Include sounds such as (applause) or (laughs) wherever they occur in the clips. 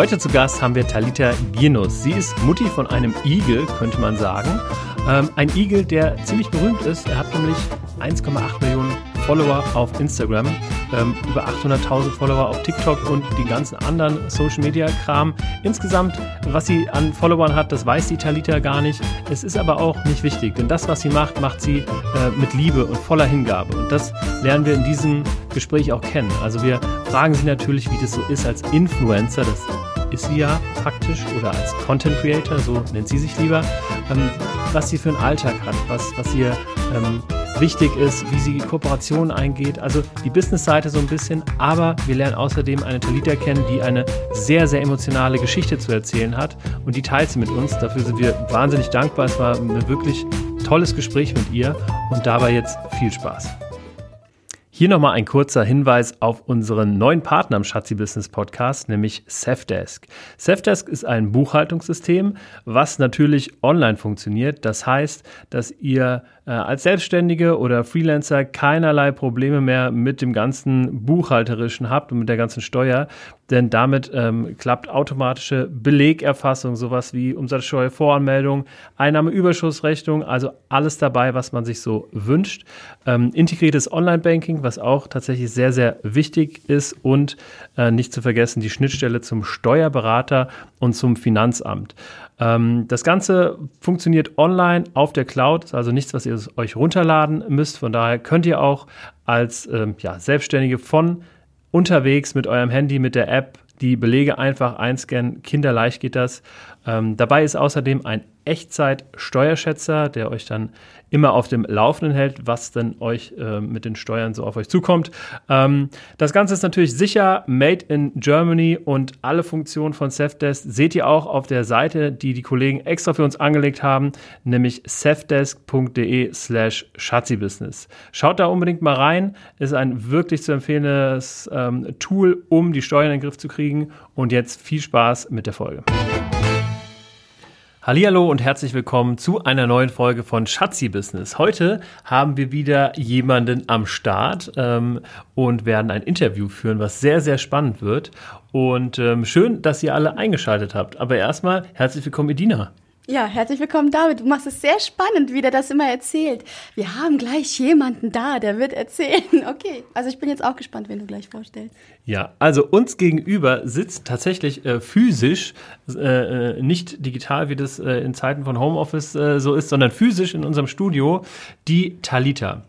Heute zu Gast haben wir Talita Ginus. Sie ist Mutti von einem Igel, könnte man sagen. Ähm, ein Igel, der ziemlich berühmt ist. Er hat nämlich 1,8 Millionen Follower auf Instagram, ähm, über 800.000 Follower auf TikTok und die ganzen anderen Social Media Kram. Insgesamt, was sie an Followern hat, das weiß die Talita gar nicht. Es ist aber auch nicht wichtig, denn das, was sie macht, macht sie äh, mit Liebe und voller Hingabe. Und das lernen wir in diesem Gespräch auch kennen. Also wir fragen sie natürlich, wie das so ist als Influencer. Das ist sie ja praktisch oder als Content Creator, so nennt sie sich lieber, ähm, was sie für einen Alltag hat, was, was ihr ähm, wichtig ist, wie sie Kooperationen eingeht, also die Business-Seite so ein bisschen, aber wir lernen außerdem eine Talita kennen, die eine sehr, sehr emotionale Geschichte zu erzählen hat und die teilt sie mit uns. Dafür sind wir wahnsinnig dankbar. Es war ein wirklich tolles Gespräch mit ihr und dabei jetzt viel Spaß. Hier nochmal ein kurzer Hinweis auf unseren neuen Partner im Schatzi Business Podcast, nämlich Safdesk. Safdesk ist ein Buchhaltungssystem, was natürlich online funktioniert. Das heißt, dass ihr äh, als Selbstständige oder Freelancer keinerlei Probleme mehr mit dem ganzen Buchhalterischen habt und mit der ganzen Steuer, denn damit ähm, klappt automatische Belegerfassung, sowas wie Umsatzsteuervoranmeldung, Einnahmeüberschussrechnung, also alles dabei, was man sich so wünscht. Ähm, integriertes Online-Banking, was auch tatsächlich sehr, sehr wichtig ist und äh, nicht zu vergessen die Schnittstelle zum Steuerberater und zum Finanzamt. Ähm, das Ganze funktioniert online auf der Cloud, also nichts, was ihr euch runterladen müsst. Von daher könnt ihr auch als ähm, ja, Selbstständige von unterwegs mit eurem Handy, mit der App die Belege einfach einscannen. Kinderleicht geht das. Ähm, dabei ist außerdem ein Echtzeit-Steuerschätzer, der euch dann immer auf dem Laufenden hält, was denn euch äh, mit den Steuern so auf euch zukommt. Ähm, das Ganze ist natürlich sicher, made in Germany und alle Funktionen von Safdesk seht ihr auch auf der Seite, die die Kollegen extra für uns angelegt haben, nämlich safdesk.de slash Schatzi-Business. Schaut da unbedingt mal rein, ist ein wirklich zu empfehlendes ähm, Tool, um die Steuern in den Griff zu kriegen und jetzt viel Spaß mit der Folge. Hallo und herzlich willkommen zu einer neuen Folge von Schatzi Business. Heute haben wir wieder jemanden am Start ähm, und werden ein Interview führen, was sehr, sehr spannend wird. Und ähm, schön, dass ihr alle eingeschaltet habt. Aber erstmal herzlich willkommen, Edina. Ja, herzlich willkommen, David. Du machst es sehr spannend, wie der das immer erzählt. Wir haben gleich jemanden da, der wird erzählen. (laughs) Okay, also ich bin jetzt auch gespannt, wenn du gleich vorstellst. Ja, also uns gegenüber sitzt tatsächlich äh, physisch, äh, äh, nicht digital, wie das äh, in Zeiten von Homeoffice äh, so ist, sondern physisch in unserem Studio, die Talita.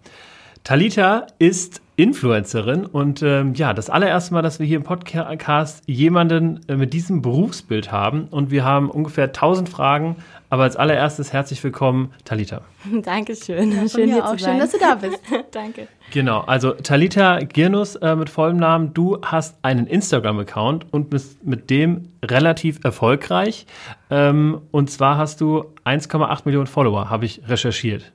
Talita ist Influencerin und ähm, ja, das allererste Mal, dass wir hier im Podcast jemanden äh, mit diesem Berufsbild haben und wir haben ungefähr 1000 Fragen, aber als allererstes herzlich willkommen, Talita. (laughs) Dankeschön. Ja, schön hier auch. zu sein. Schön, dass du da bist. (laughs) Danke. Genau, also Talita Girnus äh, mit vollem Namen, du hast einen Instagram-Account und bist mit dem relativ erfolgreich. Ähm, und zwar hast du 1,8 Millionen Follower, habe ich recherchiert.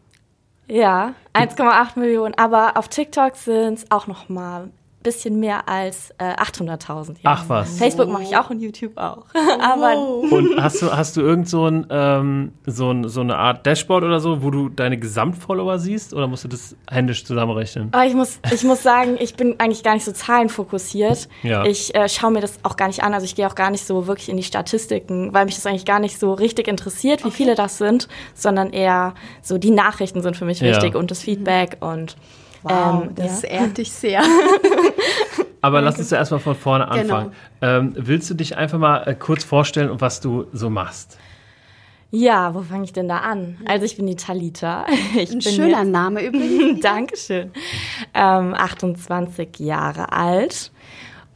Ja, 1,8 Millionen. Aber auf TikTok sind es auch noch mal bisschen mehr als äh, 800.000. Ja. Ach was. Facebook mache ich auch und YouTube auch. (laughs) Aber und hast du hast du irgend so, ein, ähm, so, ein, so eine Art Dashboard oder so, wo du deine Gesamtfollower siehst oder musst du das händisch zusammenrechnen? Aber ich muss ich muss sagen, ich bin eigentlich gar nicht so zahlenfokussiert. Ja. Ich äh, schaue mir das auch gar nicht an, also ich gehe auch gar nicht so wirklich in die Statistiken, weil mich das eigentlich gar nicht so richtig interessiert, wie okay. viele das sind, sondern eher so die Nachrichten sind für mich wichtig ja. und das Feedback und Wow, ähm, das ja. ehrt dich sehr. (laughs) Aber lass uns ja erstmal von vorne genau. anfangen. Genau. Ähm, willst du dich einfach mal äh, kurz vorstellen und was du so machst? Ja, wo fange ich denn da an? Also ich bin die Talita. (laughs) Ich Ein schöner jetzt, Name (laughs) übrigens. Dankeschön. Ähm, 28 Jahre alt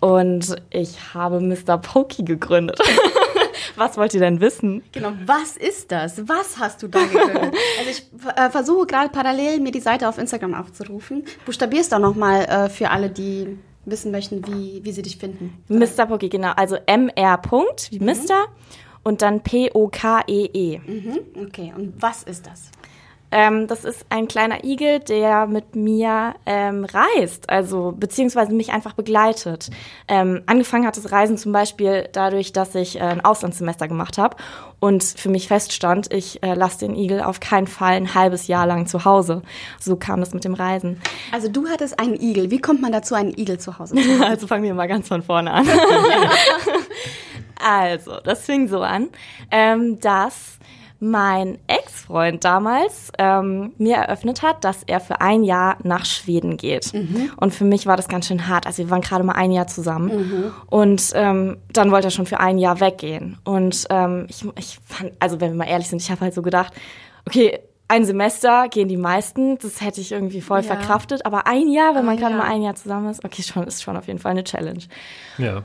und ich habe Mr. Pokey gegründet. (laughs) Was wollt ihr denn wissen? Genau, was ist das? Was hast du da gegründet? (laughs) also ich äh, versuche gerade parallel mir die Seite auf Instagram aufzurufen. Buchstabierst auch nochmal äh, für alle, die wissen möchten, wie, wie sie dich finden. Mr. Poki, genau. Also MR. Punkt, wie mhm. Mr. Und dann P-O-K-E-E. -E. Mhm. Okay, und was ist das? Ähm, das ist ein kleiner Igel, der mit mir ähm, reist, also beziehungsweise mich einfach begleitet. Ähm, angefangen hat das Reisen zum Beispiel dadurch, dass ich äh, ein Auslandssemester gemacht habe und für mich feststand, ich äh, lasse den Igel auf keinen Fall ein halbes Jahr lang zu Hause. So kam das mit dem Reisen. Also du hattest einen Igel. Wie kommt man dazu, einen Igel zu Hause zu haben? (laughs) Also fangen wir mal ganz von vorne an. (laughs) Also, das fing so an, ähm, dass mein Ex-Freund damals ähm, mir eröffnet hat, dass er für ein Jahr nach Schweden geht. Mhm. Und für mich war das ganz schön hart. Also wir waren gerade mal ein Jahr zusammen. Mhm. Und ähm, dann wollte er schon für ein Jahr weggehen. Und ähm, ich, ich fand, also wenn wir mal ehrlich sind, ich habe halt so gedacht, okay, ein Semester gehen die meisten, das hätte ich irgendwie voll ja. verkraftet, aber ein Jahr, wenn man gerade mal ein Jahr zusammen ist, okay, schon ist schon auf jeden Fall eine Challenge. Ja.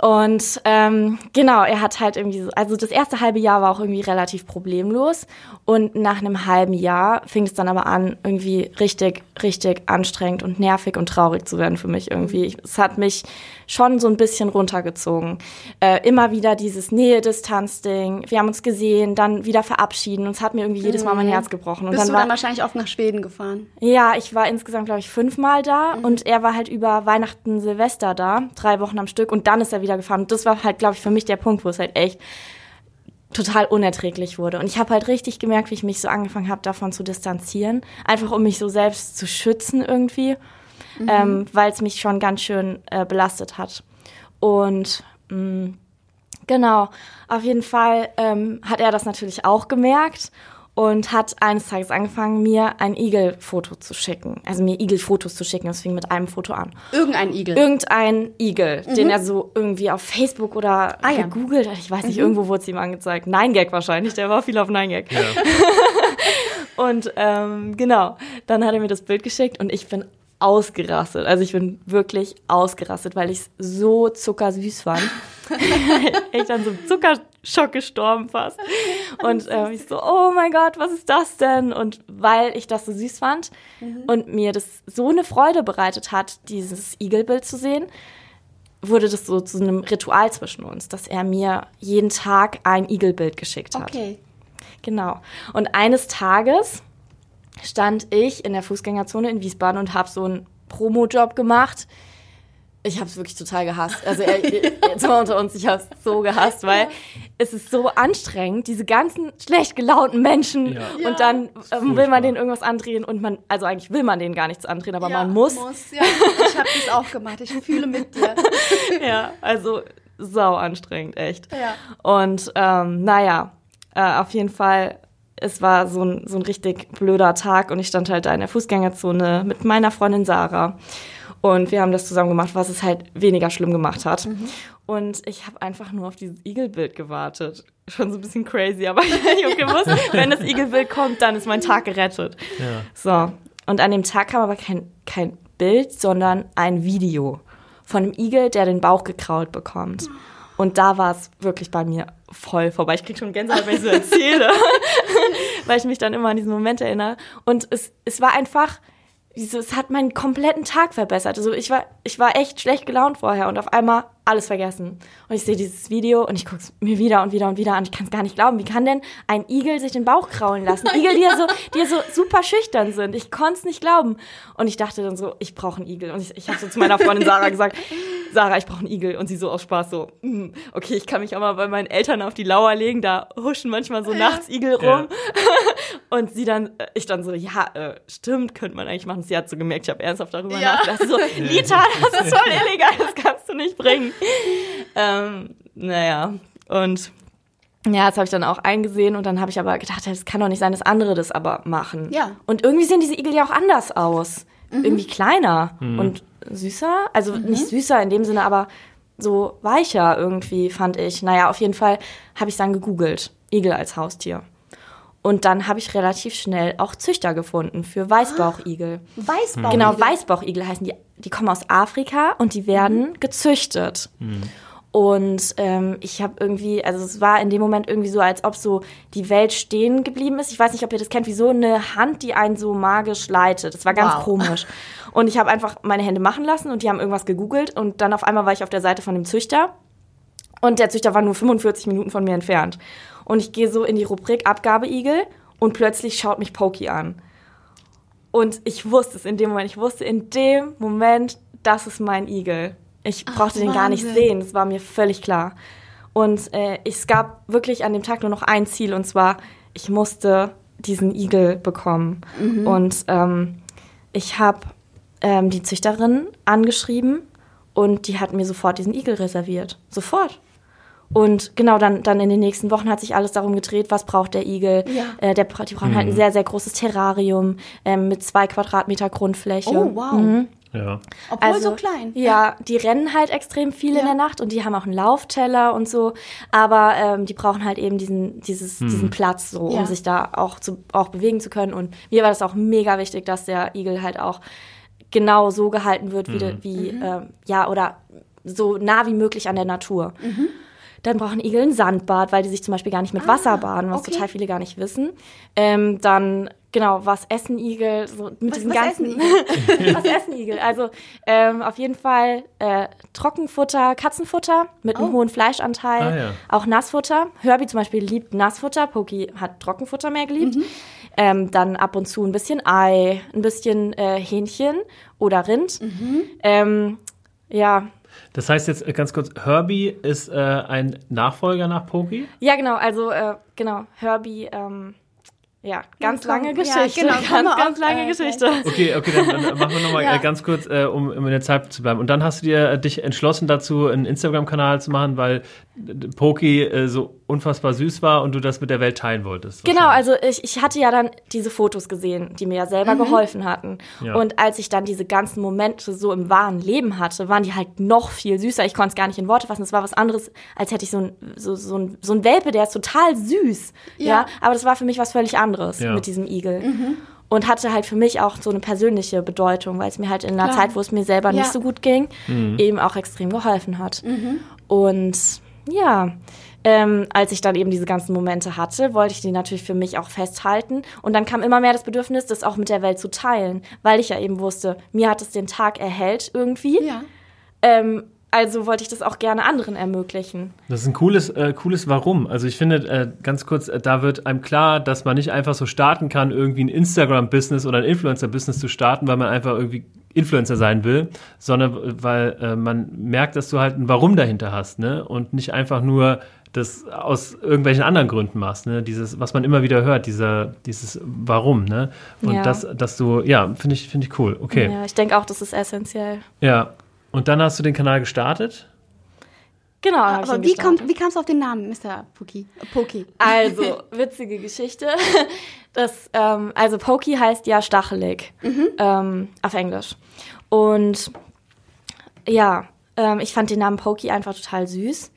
Und ähm, genau, er hat halt irgendwie so, also das erste halbe Jahr war auch irgendwie relativ problemlos. Und nach einem halben Jahr fing es dann aber an, irgendwie richtig, richtig anstrengend und nervig und traurig zu werden für mich irgendwie. Es hat mich schon so ein bisschen runtergezogen. Äh, immer wieder dieses Nähe-Distanz-Ding. Wir haben uns gesehen, dann wieder verabschieden. Und es hat mir irgendwie jedes Mal mein mhm. Herz gebrochen. Und Bist dann du war, dann wahrscheinlich oft nach Schweden gefahren? Ja, ich war insgesamt, glaube ich, fünfmal da. Mhm. Und er war halt über Weihnachten, Silvester da. Drei Wochen am Stück. Und dann ist er wieder gefahren. Und das war halt, glaube ich, für mich der Punkt, wo es halt echt total unerträglich wurde. Und ich habe halt richtig gemerkt, wie ich mich so angefangen habe, davon zu distanzieren. Einfach um mich so selbst zu schützen irgendwie mhm. ähm, weil es mich schon ganz schön äh, belastet hat. Und mh, mm, genau, auf jeden Fall ähm, hat er das natürlich auch gemerkt und hat eines Tages angefangen, mir ein Igel-Foto zu schicken. Also mir Igel-Fotos zu schicken. Das fing mit einem Foto an. Irgendein Igel? Irgendein Igel, mhm. den er so irgendwie auf Facebook oder ah, ja. gegoogelt hat. Ich weiß nicht, mhm. irgendwo wurde es ihm angezeigt. Nein Gag wahrscheinlich, der war viel auf Nein Gag. Ja. (laughs) und ähm, genau, dann hat er mir das Bild geschickt und ich bin ausgerastet. Also ich bin wirklich ausgerastet, weil ich es so zuckersüß fand. (laughs) (laughs) ich dann so im Zuckerschock gestorben fast. (laughs) Und äh, ich so, oh mein Gott, was ist das denn? Und weil ich das so süß fand mhm. und mir das so eine Freude bereitet hat, dieses Igelbild zu sehen, wurde das so zu einem Ritual zwischen uns, dass er mir jeden Tag ein Igelbild geschickt hat. Okay. Genau. Und eines Tages stand ich in der Fußgängerzone in Wiesbaden und habe so einen Promo-Job gemacht. Ich habe es wirklich total gehasst. Also (laughs) jetzt mal unter uns, ich habe es so gehasst, weil es ist so anstrengend, diese ganzen schlecht gelaunten Menschen ja. und dann ähm, will man denen irgendwas andrehen und man, also eigentlich will man denen gar nichts andrehen, aber ja, man muss. muss ja. Ich habe das auch gemacht. Ich fühle mit dir. (laughs) ja, also sau anstrengend, echt. Ja. Und ähm, naja, äh, auf jeden Fall es war so ein, so ein richtig blöder Tag und ich stand halt da in der Fußgängerzone mit meiner Freundin Sarah. Und wir haben das zusammen gemacht, was es halt weniger schlimm gemacht hat. Mhm. Und ich habe einfach nur auf dieses Igelbild gewartet. Schon so ein bisschen crazy, aber (laughs) ich habe gewusst, wenn das Igelbild kommt, dann ist mein Tag gerettet. Ja. So. Und an dem Tag kam aber kein, kein Bild, sondern ein Video von einem Igel, der den Bauch gekrault bekommt. Und da war es wirklich bei mir voll vorbei. Ich krieg schon Gänsehaut, wenn ich so erzähle, (laughs) weil ich mich dann immer an diesen Moment erinnere. Und es, es war einfach, es hat meinen kompletten Tag verbessert. Also ich war, ich war echt schlecht gelaunt vorher und auf einmal alles vergessen. Und ich sehe dieses Video und ich gucke es mir wieder und wieder und wieder an. Ich kann es gar nicht glauben. Wie kann denn ein Igel sich den Bauch kraulen lassen? Igel, die ja so, (laughs) die ja so super schüchtern sind. Ich konnte es nicht glauben. Und ich dachte dann so, ich brauche einen Igel. Und ich, ich habe so zu meiner Freundin Sarah gesagt, (laughs) Sarah, ich brauche einen Igel. Und sie so aus Spaß so, mm, okay, ich kann mich auch mal bei meinen Eltern auf die Lauer legen. Da huschen manchmal so ja. nachts Igel rum. Ja. (laughs) Und sie dann, äh, ich dann so, ja, äh, stimmt, könnte man eigentlich machen. Sie hat so gemerkt, ich habe ernsthaft darüber ja. nachgedacht. So, Lita, das ist voll illegal, das kannst du nicht bringen. (laughs) ähm, naja, und ja, das habe ich dann auch eingesehen und dann habe ich aber gedacht, es kann doch nicht sein, dass andere das aber machen. Ja. Und irgendwie sehen diese Igel ja auch anders aus. Mhm. Irgendwie kleiner mhm. und süßer. Also mhm. nicht süßer in dem Sinne, aber so weicher irgendwie, fand ich. Naja, auf jeden Fall habe ich dann gegoogelt. Igel als Haustier. Und dann habe ich relativ schnell auch Züchter gefunden für Weißbauchigel. Weißbauchigel? Genau, Weißbauchigel heißen die. Die kommen aus Afrika und die werden mhm. gezüchtet. Mhm. Und ähm, ich habe irgendwie, also es war in dem Moment irgendwie so, als ob so die Welt stehen geblieben ist. Ich weiß nicht, ob ihr das kennt, wie so eine Hand, die einen so magisch leitet. Das war ganz wow. komisch. Und ich habe einfach meine Hände machen lassen und die haben irgendwas gegoogelt und dann auf einmal war ich auf der Seite von dem Züchter. Und der Züchter war nur 45 Minuten von mir entfernt. Und ich gehe so in die Rubrik Abgabeigel und plötzlich schaut mich Pokey an. Und ich wusste es in dem Moment. Ich wusste in dem Moment, das ist mein Igel. Ich brauchte Ach, den gar nicht sehen. Das war mir völlig klar. Und äh, es gab wirklich an dem Tag nur noch ein Ziel. Und zwar, ich musste diesen Igel bekommen. Mhm. Und ähm, ich habe ähm, die Züchterin angeschrieben und die hat mir sofort diesen Igel reserviert. Sofort. Und genau, dann, dann in den nächsten Wochen hat sich alles darum gedreht, was braucht der Igel. Ja. Äh, der, die brauchen halt ein sehr, sehr großes Terrarium ähm, mit zwei Quadratmeter Grundfläche. Oh, wow. Mhm. Ja. Obwohl so klein. Ja, die rennen halt extrem viel in Ja. der Nacht und die haben auch einen Laufteller und so. Aber ähm, die brauchen halt eben diesen, dieses, diesen Platz so, Ja. um sich da auch, zu, auch bewegen zu können. Und mir war das auch mega wichtig, dass der Igel halt auch genau so gehalten wird, wie, de, wie ähm, ja, oder so nah wie möglich an der Natur. Dann brauchen Igel ein Sandbad, weil die sich zum Beispiel gar nicht mit Wasser baden, was okay. total viele gar nicht wissen. Ähm, dann, genau, was essen Igel? So mit Was- diesen was ganzen. essen (laughs) was essen Igel? Also ähm, auf jeden Fall äh, Trockenfutter, Katzenfutter mit einem Oh. hohen Fleischanteil, Ah, ja. auch Nassfutter. Herbie zum Beispiel liebt Nassfutter, Poki hat Trockenfutter mehr geliebt. Mhm. Ähm, dann ab und zu ein bisschen Ei, ein bisschen äh, Hähnchen oder Rind. Mhm. Ähm, ja, Das heißt jetzt äh, ganz kurz, Herbie ist äh, ein Nachfolger nach Poki? ja genau, also äh, genau, Herbie, ähm, ja, ganz lange ja, Geschichte, genau, kommen ganz, ganz lange äh, Geschichte. Okay, okay, dann, dann machen wir nochmal (laughs) Ja. äh, ganz kurz, äh, um, um in der Zeit zu bleiben. Und dann hast du dir äh, dich entschlossen dazu, einen Instagram-Kanal zu machen, weil äh, Poki äh, so unfassbar süß war und du das mit der Welt teilen wolltest. Genau, also ich, ich hatte ja dann diese Fotos gesehen, die mir ja selber geholfen hatten. Ja. Und als ich dann diese ganzen Momente so im wahren Leben hatte, waren die halt noch viel süßer. Ich konnte es gar nicht in Worte fassen. Es war was anderes, als hätte ich so ein, so, so ein, so ein Welpe, der ist total süß. Ja. Ja. aber das war für mich was völlig anderes Ja. mit diesem Igel. Und hatte halt für mich auch so eine persönliche Bedeutung, weil es mir halt in einer Klar. Zeit, wo es mir selber Ja. nicht so gut ging, Mhm. eben auch extrem geholfen hat. Und ja, ähm, als ich dann eben diese ganzen Momente hatte, wollte ich die natürlich für mich auch festhalten. Und dann kam immer mehr das Bedürfnis, das auch mit der Welt zu teilen, weil ich ja eben wusste, mir hat es den Tag erhellt irgendwie. Ja. Ähm, also wollte ich das auch gerne anderen ermöglichen. Das ist ein cooles, äh, cooles Warum. Also ich finde, äh, ganz kurz, äh, da wird einem klar, dass man nicht einfach so starten kann, irgendwie ein Instagram-Business oder ein Influencer-Business zu starten, weil man einfach irgendwie Influencer sein will, sondern weil äh, man merkt, dass du halt ein Warum dahinter hast, ne? Und nicht einfach nur das aus irgendwelchen anderen Gründen machst, ne? Dieses, was man immer wieder hört, dieser, dieses Warum, ne? Und Ja. das, dass du, ja, finde ich, finde ich cool. Okay. Ja, ich denke auch, das ist essentiell. Ja. Und dann hast du den Kanal gestartet. Genau. Aber wie, kommt, wie kamst du auf den Namen, Mr. Poki? Poki. Also, (laughs) witzige Geschichte. Das, ähm, also Pokey heißt ja stachelig ähm, auf Englisch. Und ja, ähm, ich fand den Namen Pokey einfach total süß.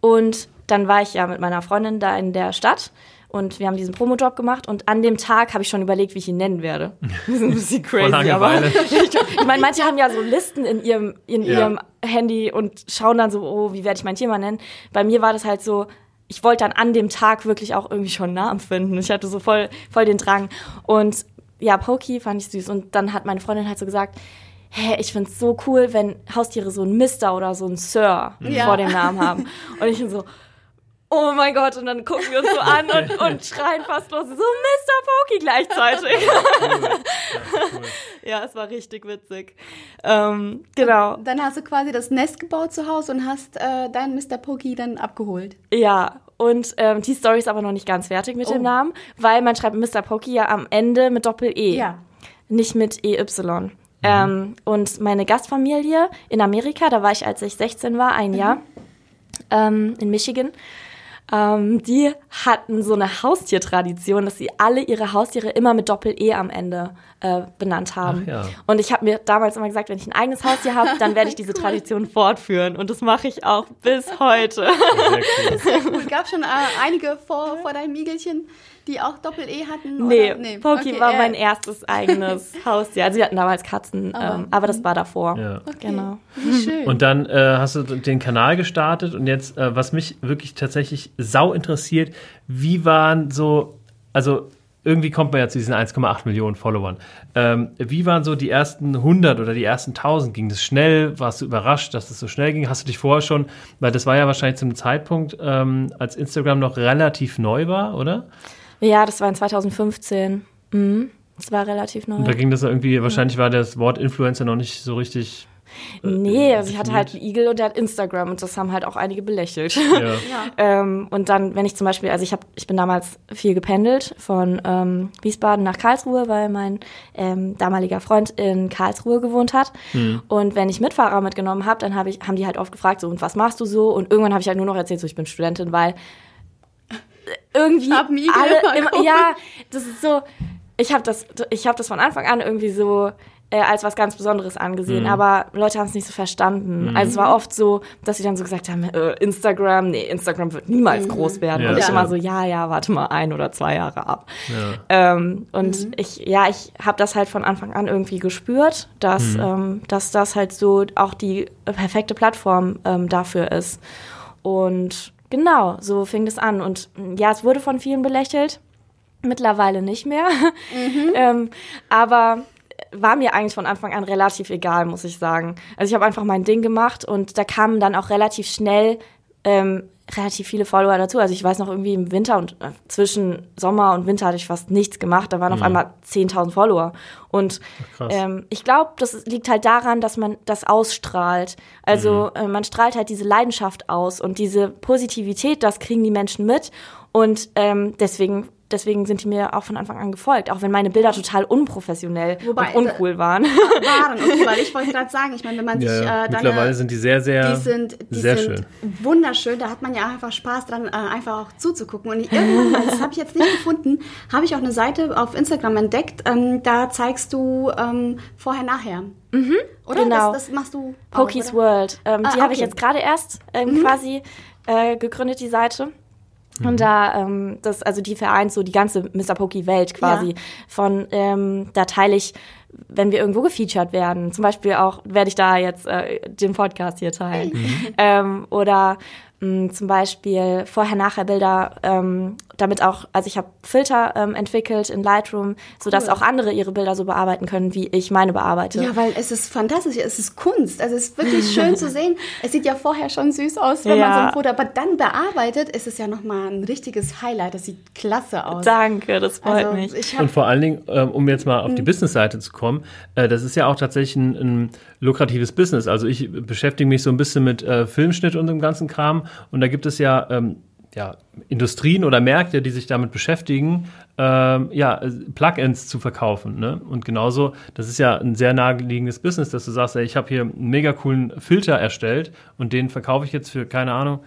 Und dann war ich ja mit meiner Freundin da in der Stadt und wir haben diesen Promojob gemacht und an dem Tag habe ich schon überlegt, wie ich ihn nennen werde. (laughs) Das ist ein bisschen crazy, aber Langeweile. (laughs) ich meine, manche haben ja so Listen in ihrem, in Ja. ihrem Handy und schauen dann so, oh, wie werde ich mein Tier mal nennen? Bei mir war das halt so, ich wollte dann an dem Tag wirklich auch irgendwie schon einen Namen finden. Ich hatte so voll, voll den Drang. Und ja, Pokey fand ich süß. Und dann hat meine Freundin halt so gesagt, hä, ich find's so cool, wenn Haustiere so ein Mister oder so ein Sir Ja. vor dem Namen haben. Und ich bin so, oh mein Gott, und dann gucken wir uns so an und, (laughs) und schreien fast los, so Mr. Pokey gleichzeitig. ja, es war richtig witzig. Ähm, genau. Dann hast du quasi das Nest gebaut zu Hause und hast äh, deinen Mr. Poki dann abgeholt. Ja, und ähm, die Story ist aber noch nicht ganz fertig mit Oh. dem Namen, weil man schreibt Mr. Pokey ja am Ende mit Doppel-E, Ja. nicht mit EY. Ähm, und meine Gastfamilie in Amerika, da war ich, als ich 16 war, ein Jahr ähm, in Michigan, ähm, die hatten so eine Haustiertradition, dass sie alle ihre Haustiere immer mit Doppel-E am Ende äh, benannt haben. Ach ja. Und ich habe mir damals immer gesagt, wenn ich ein eigenes Haustier habe, dann werde ich (laughs) diese Tradition fortführen. Und das mache ich auch bis heute. Sehr cool. Cool. Gab schon äh, einige vor, vor deinem Igelchen, die auch Doppel-E hatten? Nee, oder? Poki Okay, war äh, mein erstes eigenes (laughs) Haustier. Also wir hatten damals Katzen, Aber- ähm, aber das war davor. Ja. Okay. Genau. Wie schön. Und dann äh, hast du den Kanal gestartet und jetzt, äh, was mich wirklich tatsächlich sau interessiert, wie waren so, also irgendwie kommt man ja zu diesen 1,8 Millionen Followern. Ähm, wie waren so die ersten 100 oder die ersten 1000? Ging das schnell? Warst du überrascht, dass das so schnell ging? Hast du dich vorher schon, weil das war ja wahrscheinlich zum Zeitpunkt, ähm, als Instagram noch relativ neu war, oder? Ja, das war in 2015. Mhm. Das war relativ neu. Und da ging das irgendwie, wahrscheinlich war das Wort Influencer noch nicht so richtig Nee, also ich hatte halt einen Igel und der hat Instagram und das haben halt auch einige belächelt. Ja. (laughs) ähm, und dann, wenn ich zum Beispiel, also ich habe, ich bin damals viel gependelt von ähm, Wiesbaden nach Karlsruhe, weil mein ähm, damaliger Freund in Karlsruhe gewohnt hat. Und wenn ich Mitfahrer mitgenommen habe, dann hab ich, haben die halt oft gefragt, so und was machst du so? Und irgendwann habe ich halt nur noch erzählt, so ich bin Studentin, weil irgendwie alle bekommen. immer, ja, das ist so. Ich habe das, ich habe das von Anfang an irgendwie so äh, als was ganz Besonderes angesehen, aber Leute haben es nicht so verstanden. Also es war oft so, dass sie dann so gesagt haben, äh, Instagram, nee, Instagram wird niemals groß werden. Ja, und ich ja. immer so, ja, ja, warte mal ein oder zwei Jahre ab. Ähm, und ich, ja, ich habe das halt von Anfang an irgendwie gespürt, dass, ähm, dass das halt so auch die perfekte Plattform ähm, dafür ist. Und genau, so fing das an. Und mm, ja, es wurde von vielen belächelt. Mittlerweile nicht mehr. (laughs) ähm, aber war mir eigentlich von Anfang an relativ egal, muss ich sagen. Also ich habe einfach mein Ding gemacht und da kamen dann auch relativ schnell ähm, relativ viele Follower dazu. Also ich weiß noch irgendwie im Winter und äh, zwischen Sommer und Winter hatte ich fast nichts gemacht. Da waren auf einmal 10.000 Follower. Und ähm, ich glaube, das liegt halt daran, dass man das ausstrahlt. Also äh, man strahlt halt diese Leidenschaft aus und diese Positivität, das kriegen die Menschen mit. Und ähm, deswegen, deswegen sind die mir auch von Anfang an gefolgt, auch wenn meine Bilder total unprofessionell Wobei, und uncool waren. Waren, okay, weil ich wollte (laughs) gerade sagen, ich meine, wenn man Ja, sich äh, deine, Mittlerweile sind die sehr, sehr, die sind, die sehr sind schön. wunderschön. Da hat man ja einfach Spaß dran, äh, einfach auch zuzugucken. Und irgendwann, (laughs) das habe ich jetzt nicht gefunden, habe ich auch eine Seite auf Instagram entdeckt. Ähm, da zeigst du ähm, vorher, nachher. Mhm, oder? genau. Das, das machst du. Pokies? World. Ähm, Ah, die habe ich okay. jetzt gerade erst ähm, quasi äh, gegründet, die Seite. Und da, ähm, das, also die vereint so die ganze Mr. Poki-Welt quasi. Ja. Von, ähm, da teile ich, wenn wir irgendwo gefeatured werden, zum Beispiel auch, werde ich da jetzt äh, den Podcast hier teilen. Ähm, oder zum Beispiel Vorher-Nachher-Bilder, ähm, damit auch, also ich habe Filter ähm, entwickelt in Lightroom, sodass Cool. auch andere ihre Bilder so bearbeiten können, wie ich meine bearbeite. Ja, weil es ist fantastisch, es ist Kunst. Also es ist wirklich schön (laughs) zu sehen. Es sieht ja vorher schon süß aus, wenn man so Ja. ein Foto, aber dann bearbeitet, ist es ja nochmal ein richtiges Highlight. Das sieht klasse aus. Danke, das freut also, mich. Ich Und vor allen Dingen, ähm, um jetzt mal auf die Business-Seite zu kommen, äh, das ist ja auch tatsächlich ein, ein lukratives Business. Also ich beschäftige mich so ein bisschen mit äh, Filmschnitt und dem ganzen Kram. Und da gibt es ja, ähm, ja Industrien oder Märkte, die sich damit beschäftigen, ähm, ja, Plugins zu verkaufen. Ne? Und genauso, das ist ja ein sehr naheliegendes Business, dass du sagst, ey, ich habe hier einen mega coolen Filter erstellt und den verkaufe ich jetzt für, keine Ahnung,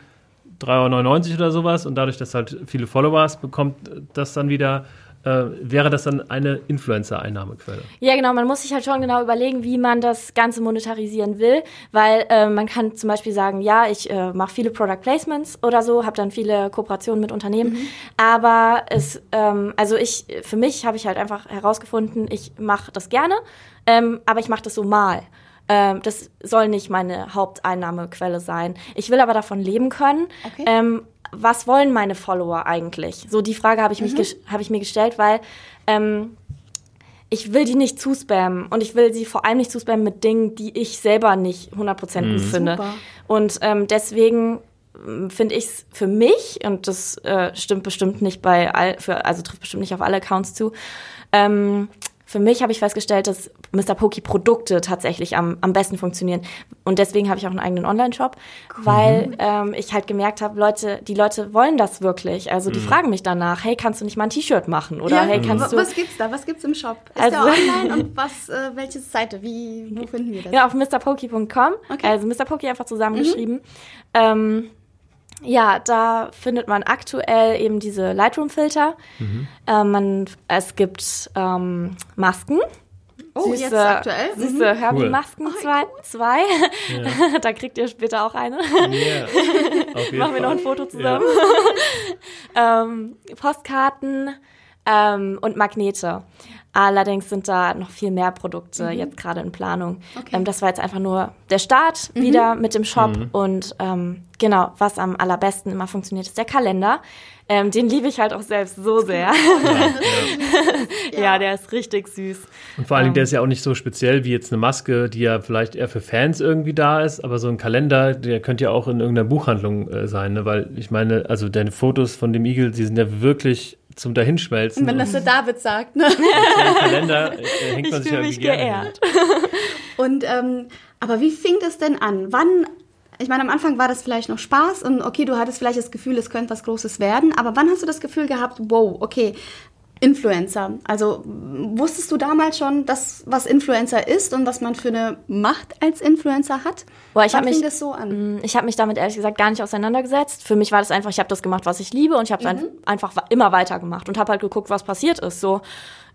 3,99 Euro oder sowas und dadurch, dass halt viele Follower bekommt das dann wieder, äh, wäre das dann eine Influencer-Einnahmequelle. Ja, genau, man muss sich halt schon genau überlegen, wie man das Ganze monetarisieren will, weil äh, man kann zum Beispiel sagen, ja, ich äh, mache viele Product Placements oder so, habe dann viele Kooperationen mit Unternehmen, aber es, ähm, also ich, für mich habe ich halt einfach herausgefunden, ich mache das gerne, ähm, aber ich mache das so mal. Ähm, das soll nicht meine Haupteinnahmequelle sein. Ich will aber davon leben können. Okay. Ähm, was wollen meine Follower eigentlich? So die Frage habe ich, mich ges- habe ich mir gestellt, weil ähm, ich will die nicht zuspammen und ich will sie vor allem nicht zuspammen mit Dingen, die ich selber nicht 100% gut finde. Super. Und ähm, deswegen ähm, finde ich es für mich, und das äh, stimmt bestimmt nicht bei all, für, also trifft bestimmt nicht auf alle Accounts zu, ähm, für mich habe ich festgestellt, dass Mr. Poki Produkte tatsächlich am, am besten funktionieren. Und deswegen habe ich auch einen eigenen Online-Shop, weil ähm, ich halt gemerkt habe, Leute, die Leute wollen das wirklich. Also die fragen mich danach, hey, kannst du nicht mal ein T-Shirt machen? Oder ja, hey, kannst du. was gibt's da? Was gibt's im Shop? Ist Also- der online und was, äh, welche Seite? Wie, wo finden wir das? Ja, auf mrpoki.com. Okay. Also Mr. Poki einfach zusammengeschrieben. Ähm, ja, da findet man aktuell eben diese Lightroom-Filter. Ähm, man, es gibt ähm, Masken. Oh, jetzt aktuell? Mhm. Süße Herbie-Masken zwei. zwei. (laughs) da kriegt ihr später auch eine. Yeah. (laughs) Auf jeden Machen wir noch ein. Foto zusammen. (laughs) ähm, Postkarten ähm, und Magnete. Allerdings sind da noch viel mehr Produkte jetzt gerade in Planung. Mhm. Okay. Ähm, das war jetzt einfach nur der Start wieder mit dem Shop. Und ähm, genau, was am allerbesten immer funktioniert, ist der Kalender. Ähm, den liebe ich halt auch selbst so (laughs) sehr. (laughs) ja, der ist richtig süß. Und vor allen Dingen, der ist ja auch nicht so speziell wie jetzt eine Maske, die ja vielleicht eher für Fans irgendwie da ist, aber so ein Kalender, der könnte ja auch in irgendeiner Buchhandlung äh, sein, ne? weil ich meine, also deine Fotos von dem Igel, die sind ja wirklich zum Dahinschmelzen. Wenn das der David sagt, ne? Kalender äh, hängt man Ich sich ja mich geehrt. (laughs) Und ähm, aber wie fing es denn an? Wann ich meine, am Anfang war das vielleicht noch Spaß und okay, du hattest vielleicht das Gefühl, es könnte was Großes werden, aber wann hast du das Gefühl gehabt, wow, okay, Influencer. Also wusstest du damals schon, dass, was Influencer ist und was man für eine Macht als Influencer hat? Boah, ich habe mich, das so an? Mm, ich habe mich damit ehrlich gesagt gar nicht auseinandergesetzt. Für mich war das einfach, ich habe das gemacht, was ich liebe und ich habe mhm. einfach immer weitergemacht und habe halt geguckt, was passiert ist. So,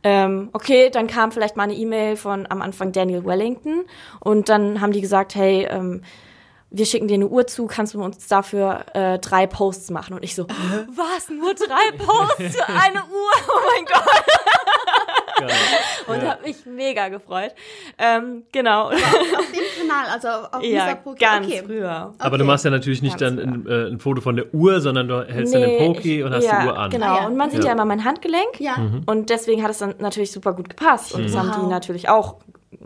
ähm, okay, dann kam vielleicht mal eine E-Mail von am Anfang Daniel Wellington und dann haben die gesagt, hey, ähm, wir schicken dir eine Uhr zu, kannst du uns dafür äh, drei Posts machen? Und ich so, was, nur drei Posts für eine (laughs) Uhr? Oh mein Gott. Geil. Und ja. habe mich mega gefreut. Ähm, genau. auf, auf dem Kanal, also auf ja, dieser Poké. ganz okay. früher. Okay. Aber du machst ja natürlich nicht ganz dann ein, äh, ein, Foto von der Uhr, sondern du hältst nee, dann den Poké und hast ja, die Uhr an. Genau, ah, und man sieht ja, immer mein Handgelenk. Ja. Mhm. Und deswegen hat es dann natürlich super gut gepasst. Und mhm. das haben die natürlich auch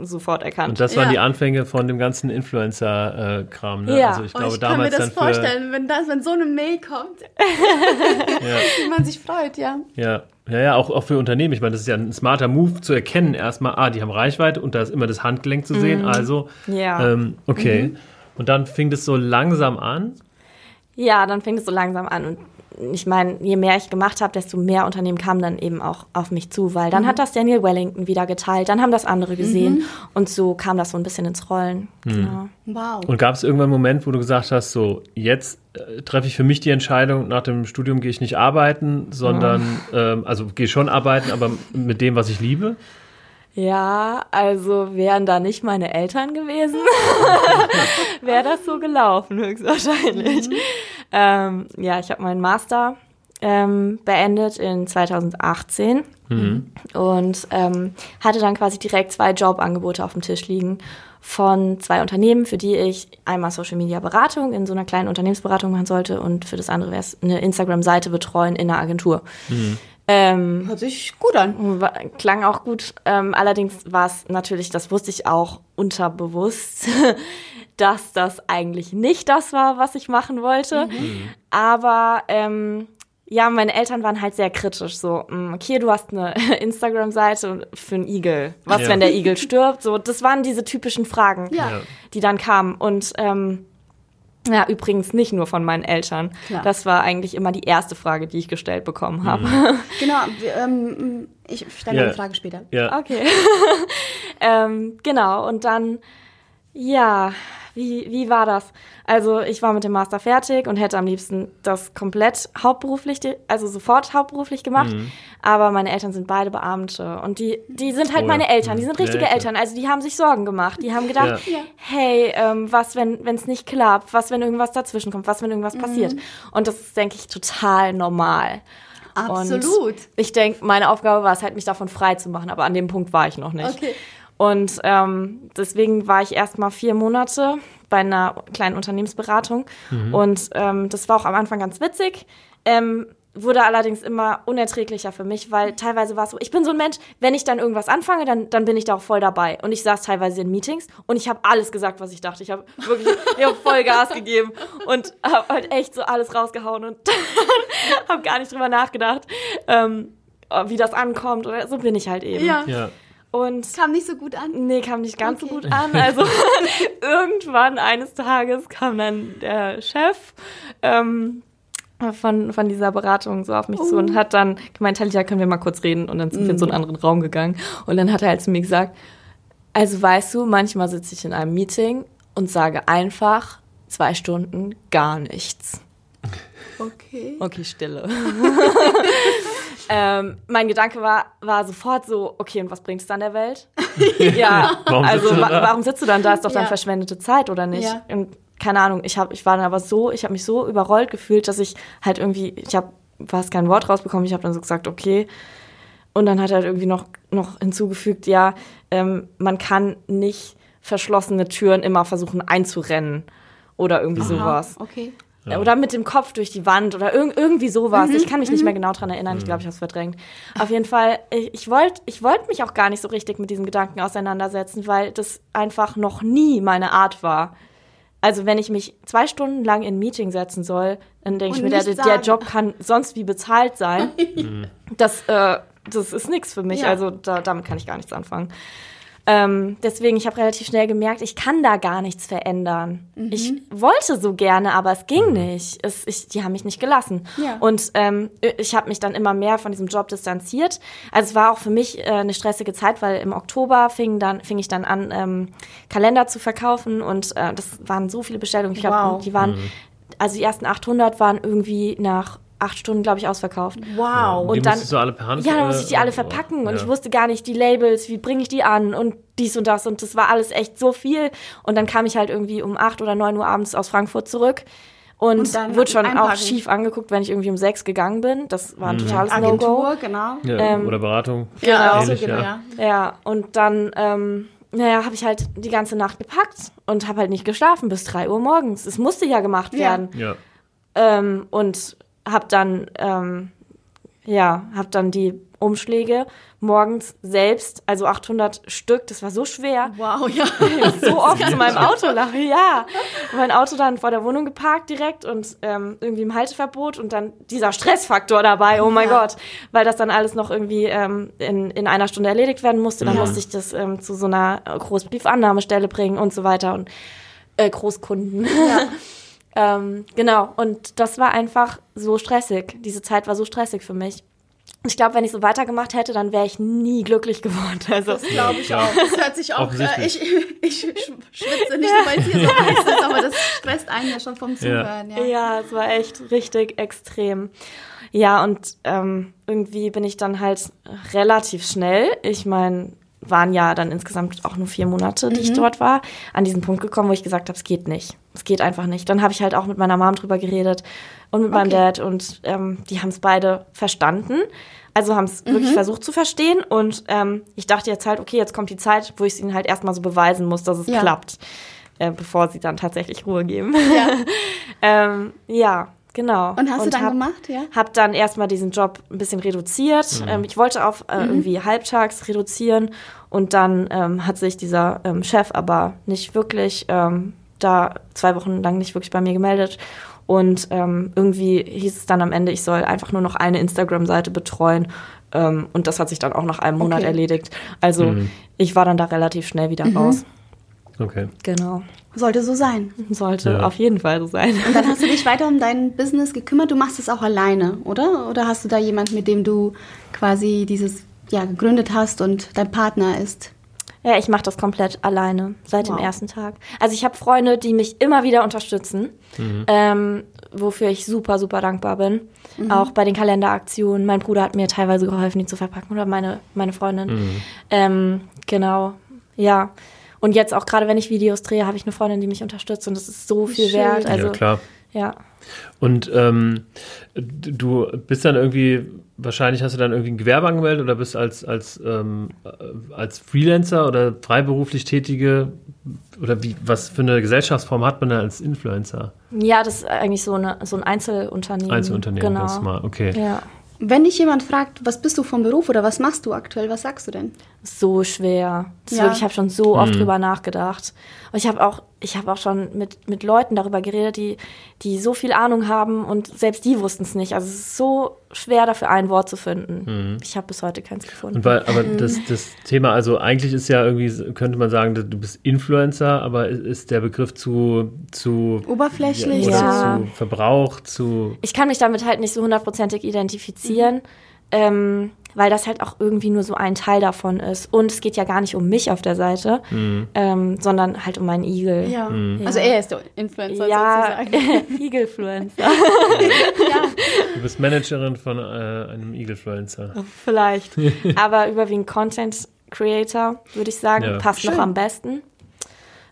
sofort erkannt. Und das waren ja. die Anfänge von dem ganzen Influencer-Kram. Ne? Ja. Also ich, glaube, oh, ich kann mir das vorstellen, wenn, das, wenn so eine Mail kommt, (laughs) ja. wie man sich freut, ja. Ja, ja, ja, auch, auch für Unternehmen. Ich meine, das ist ja ein smarter Move zu erkennen, erstmal, ah, die haben Reichweite und da ist immer das Handgelenk zu sehen. Mhm. Also, ja. Ähm, okay. Mhm. Und dann fing das so langsam an. Ja, dann fing es so langsam an. Und ich meine, je mehr ich gemacht habe, desto mehr Unternehmen kamen dann eben auch auf mich zu, weil dann mhm. hat das Daniel Wellington wieder geteilt, dann haben das andere gesehen mhm. und so kam das so ein bisschen ins Rollen. Mhm. Genau. Wow. Und gab es irgendwann einen Moment, wo du gesagt hast, so jetzt äh, treffe ich für mich die Entscheidung, nach dem Studium gehe ich nicht arbeiten, sondern, oh. ähm, also gehe schon arbeiten, aber mit dem, was ich liebe? Ja, also wären da nicht meine Eltern gewesen, (laughs) wäre das so gelaufen, höchstwahrscheinlich. Mhm. Ähm, ja, ich habe meinen Master ähm, beendet in 2018 mhm. und ähm, hatte dann quasi direkt zwei Jobangebote auf dem Tisch liegen von zwei Unternehmen, für die ich einmal Social Media Beratung in so einer kleinen Unternehmensberatung machen sollte und für das andere wäre es eine Instagram-Seite betreuen in einer Agentur. Mhm. Ähm, Hört sich gut an. Klang auch gut. Ähm, allerdings war es natürlich, das wusste ich auch unterbewusst, (laughs) dass das eigentlich nicht das war, was ich machen wollte. Mhm. Aber ähm, ja, meine Eltern waren halt sehr kritisch. So, mm, okay, du hast eine (laughs) Instagram-Seite für einen Igel. Was, ja. wenn der Igel stirbt? So, das waren diese typischen Fragen, ja. die dann kamen. Und ähm, ja, übrigens nicht nur von meinen Eltern. Klar. Das war eigentlich immer die erste Frage, die ich gestellt bekommen habe. Mhm. (laughs) Genau, ähm, ich stelle ja. eine Frage später. Ja. Okay. (laughs) ähm, genau, und dann, ja, wie, wie war das? Also ich war mit dem Master fertig und hätte am liebsten das komplett hauptberuflich, also sofort hauptberuflich gemacht. Mhm. Aber meine Eltern sind beide Beamte und die, die sind halt oh, meine Eltern, die sind richtige ja, Eltern. Also die haben sich Sorgen gemacht. Die haben gedacht, ja. hey, ähm, was, wenn es nicht klappt? Was, wenn irgendwas dazwischen kommt? Was, wenn irgendwas mhm. passiert? Und das ist, denke ich, total normal. Absolut. Und ich denke, meine Aufgabe war es halt, mich davon frei zu machen, aber an dem Punkt war ich noch nicht. Okay. Und ähm, deswegen war ich erst mal vier Monate bei einer kleinen Unternehmensberatung. Mhm. Und ähm, das war auch am Anfang ganz witzig. Ähm, wurde allerdings immer unerträglicher für mich, weil teilweise war es so, ich bin so ein Mensch, wenn ich dann irgendwas anfange, dann, dann bin ich da auch voll dabei. Und ich saß teilweise in Meetings und ich habe alles gesagt, was ich dachte. Ich habe wirklich ich hab voll Gas gegeben und habe halt echt so alles rausgehauen und (laughs) habe gar nicht drüber nachgedacht, ähm, wie das ankommt. Oder so bin ich halt eben. Ja. ja. Und kam nicht so gut an? Nee, kam nicht ganz okay. so gut an. Also (laughs) (laughs) irgendwann eines Tages kam dann der Chef ähm, von, von dieser Beratung so auf mich uh. zu und oh. hat dann gemeint, Talia, können wir mal kurz reden? Und dann sind mm. wir in so einen mm. anderen Raum gegangen. Und dann hat er halt zu mir gesagt, also weißt du, manchmal sitze ich in einem Meeting und sage einfach zwei Stunden gar nichts. Okay. Okay, Stille. (laughs) ähm, mein Gedanke war, war sofort so, okay, und was bringt es dann der Welt? (laughs) ja, warum also sitzt wa warum sitzt du dann da? Ist doch dann verschwendete Zeit, oder nicht? Ja. Und keine Ahnung, ich habe, ich war dann aber so, ich habe mich so überrollt gefühlt, dass ich halt irgendwie, ich habe fast kein Wort rausbekommen. Ich habe dann so gesagt, okay. Und dann hat er halt irgendwie noch, noch hinzugefügt, ja, ähm, man kann nicht verschlossene Türen immer versuchen einzurennen oder irgendwie Aha, sowas. Okay. Ja. Oder mit dem Kopf durch die Wand oder irg irgendwie sowas. Mhm. Ich kann mich nicht mhm. mehr genau dran erinnern. Ich glaube, ich habe es verdrängt. Auf jeden Fall, ich, ich wollte ich wollt mich auch gar nicht so richtig mit diesem Gedanken auseinandersetzen, weil das einfach noch nie meine Art war. Also wenn ich mich zwei Stunden lang in ein Meeting setzen soll, dann denke ich mir, der, der, Job kann sonst wie bezahlt sein. (laughs) das, äh, das ist nichts für mich. Ja. Also da, damit kann ich gar nichts anfangen. Ähm, deswegen, ich habe relativ schnell gemerkt, ich kann da gar nichts verändern. Ich wollte so gerne, aber es ging nicht. Es, ich, die haben mich nicht gelassen. Ja. Und ähm, ich habe mich dann immer mehr von diesem Job distanziert. Also es war auch für mich äh, eine stressige Zeit, weil im Oktober fing, dann, fing ich dann an, ähm, Kalender zu verkaufen und äh, das waren so viele Bestellungen. Ich glaub, Wow. die waren, also die ersten 800 waren irgendwie nach acht Stunden, glaube ich, ausverkauft. Wow. Und die Und dann- musstest du alle per Hand Ja, dann musste äh, ich die alle verpacken und ja. ich wusste gar nicht die Labels, wie bringe ich die an und dies und das und das war alles echt so viel. Und dann kam ich halt irgendwie um acht oder neun Uhr abends aus Frankfurt zurück und, Und dann wurde schon auch schief angeguckt, wenn ich irgendwie um sechs gegangen bin. Das war ein Mhm. totales No-Go. Genau. Ja, ähm, oder Beratung. Ja, Ähnlich, so genau, ja. ja. Ja, und dann, ähm, naja, habe ich halt die ganze Nacht gepackt und habe halt nicht geschlafen bis drei Uhr morgens. Es musste ja gemacht werden. Ja. Ähm, und habe dann, ähm, ja, habe dann die Umschläge morgens selbst, also 800 Stück, das war so schwer, Wow, ja. (laughs) so oft zu meinem Auto laufen. Ja, mein Auto dann vor der Wohnung geparkt direkt und ähm, irgendwie im Halteverbot und dann dieser Stressfaktor dabei, oh mein Ja. Gott, weil das dann alles noch irgendwie ähm, in, in einer Stunde erledigt werden musste. Dann Ja. musste ich das ähm, zu so einer Großbriefannahmestelle bringen und so weiter und äh, Großkunden. (laughs) ähm, genau, und das war einfach so stressig. Diese Zeit war so stressig für mich. Und Ich glaube, wenn ich so weitergemacht hätte, dann wäre ich nie glücklich (laughs) geworden. Also Das glaube ich Ja. auch. Das hört sich auch. Äh, ich, (laughs) ich sch- schwitze nicht nur, weil es hier so heiß ist, aber das stresst einen ja schon vom Zuhören. Ja. Ja, es war echt richtig extrem. Ja, und ähm, irgendwie bin ich dann halt relativ schnell, ich meine, waren ja dann insgesamt auch nur vier Monate, die ich dort war, an diesen Punkt gekommen, wo ich gesagt habe, es geht nicht. Es geht einfach nicht. Dann habe ich halt auch mit meiner Mom drüber geredet und mit meinem Okay. Dad und ähm, die haben es beide verstanden. Also haben es wirklich versucht zu verstehen und ähm, ich dachte jetzt halt, okay, jetzt kommt die Zeit, wo ich es ihnen halt erstmal so beweisen muss, dass es Ja. klappt, äh, bevor sie dann tatsächlich Ruhe geben. Ja. (laughs) Ähm, ja, genau. Und hast du dann hab, gemacht, ja? Hab dann erstmal diesen Job ein bisschen reduziert. Ähm, ich wollte auf äh, Mhm. irgendwie halbtags reduzieren und dann ähm, hat sich dieser ähm, Chef aber nicht wirklich ähm, da zwei Wochen lang nicht wirklich bei mir gemeldet. Und ähm, irgendwie hieß es dann am Ende, ich soll einfach nur noch eine Instagram-Seite betreuen. Ähm, und das hat sich dann auch nach einem Monat Okay. erledigt. Also ich war dann da relativ schnell wieder Mhm. raus. Okay. Genau. Sollte so sein. Sollte Ja. auf jeden Fall so sein. Und dann hast du dich (laughs) weiter um dein Business gekümmert. Du machst es auch alleine, oder? Oder hast du da jemand, mit dem du quasi dieses ja gegründet hast und dein Partner ist? Ja, ich mache das komplett alleine seit Wow. dem ersten Tag. Also ich habe Freunde, die mich immer wieder unterstützen, ähm, wofür ich super, super dankbar bin. Auch bei den Kalenderaktionen. Mein Bruder hat mir teilweise geholfen, die zu verpacken oder meine, meine Freundin. Ähm, genau, ja. Und jetzt auch gerade, wenn ich Videos drehe, habe ich eine Freundin, die mich unterstützt und das ist so viel Schön. wert. Also ja, klar. ja. Und ähm, du bist dann irgendwie, wahrscheinlich hast du dann irgendwie ein Gewerbe angemeldet oder bist als, als, ähm, äh, als Freelancer oder freiberuflich Tätige oder wie, was für eine Gesellschaftsform hat man da als Influencer? Ja, das ist eigentlich so, eine, so ein Einzelunternehmen. Einzelunternehmen, genau. ganz normal, okay. Ja. Wenn dich jemand fragt, was bist du vom Beruf oder was machst du aktuell, was sagst du denn? so schwer. Das Ja. wirklich, ich habe schon so oft Mhm. drüber nachgedacht. Und ich habe auch, ich habe auch schon mit, mit Leuten darüber geredet, die, die so viel Ahnung haben und selbst die wussten es nicht. Also es ist so schwer dafür ein Wort zu finden. Ich habe bis heute keins gefunden. Mhm. Und weil, aber das, das Thema, also eigentlich ist ja irgendwie, könnte man sagen, du bist Influencer, aber ist der Begriff zu, zu Oberflächlich? oder Ja. zu Verbrauch, zu ich kann mich damit halt nicht so hundertprozentig identifizieren, ähm, weil das halt auch irgendwie nur so ein Teil davon ist. Und es geht ja gar nicht um mich auf der Seite, ähm, sondern halt um meinen Igel. Ja. Ja. Also er ist der Influencer Ja, sozusagen. (laughs) (laughs) Igelfluencer. (laughs) Du bist Managerin von äh, einem Eaglefluencer. Vielleicht. Aber überwiegend Content Creator, würde ich sagen, Ja. passt noch Schön. am besten.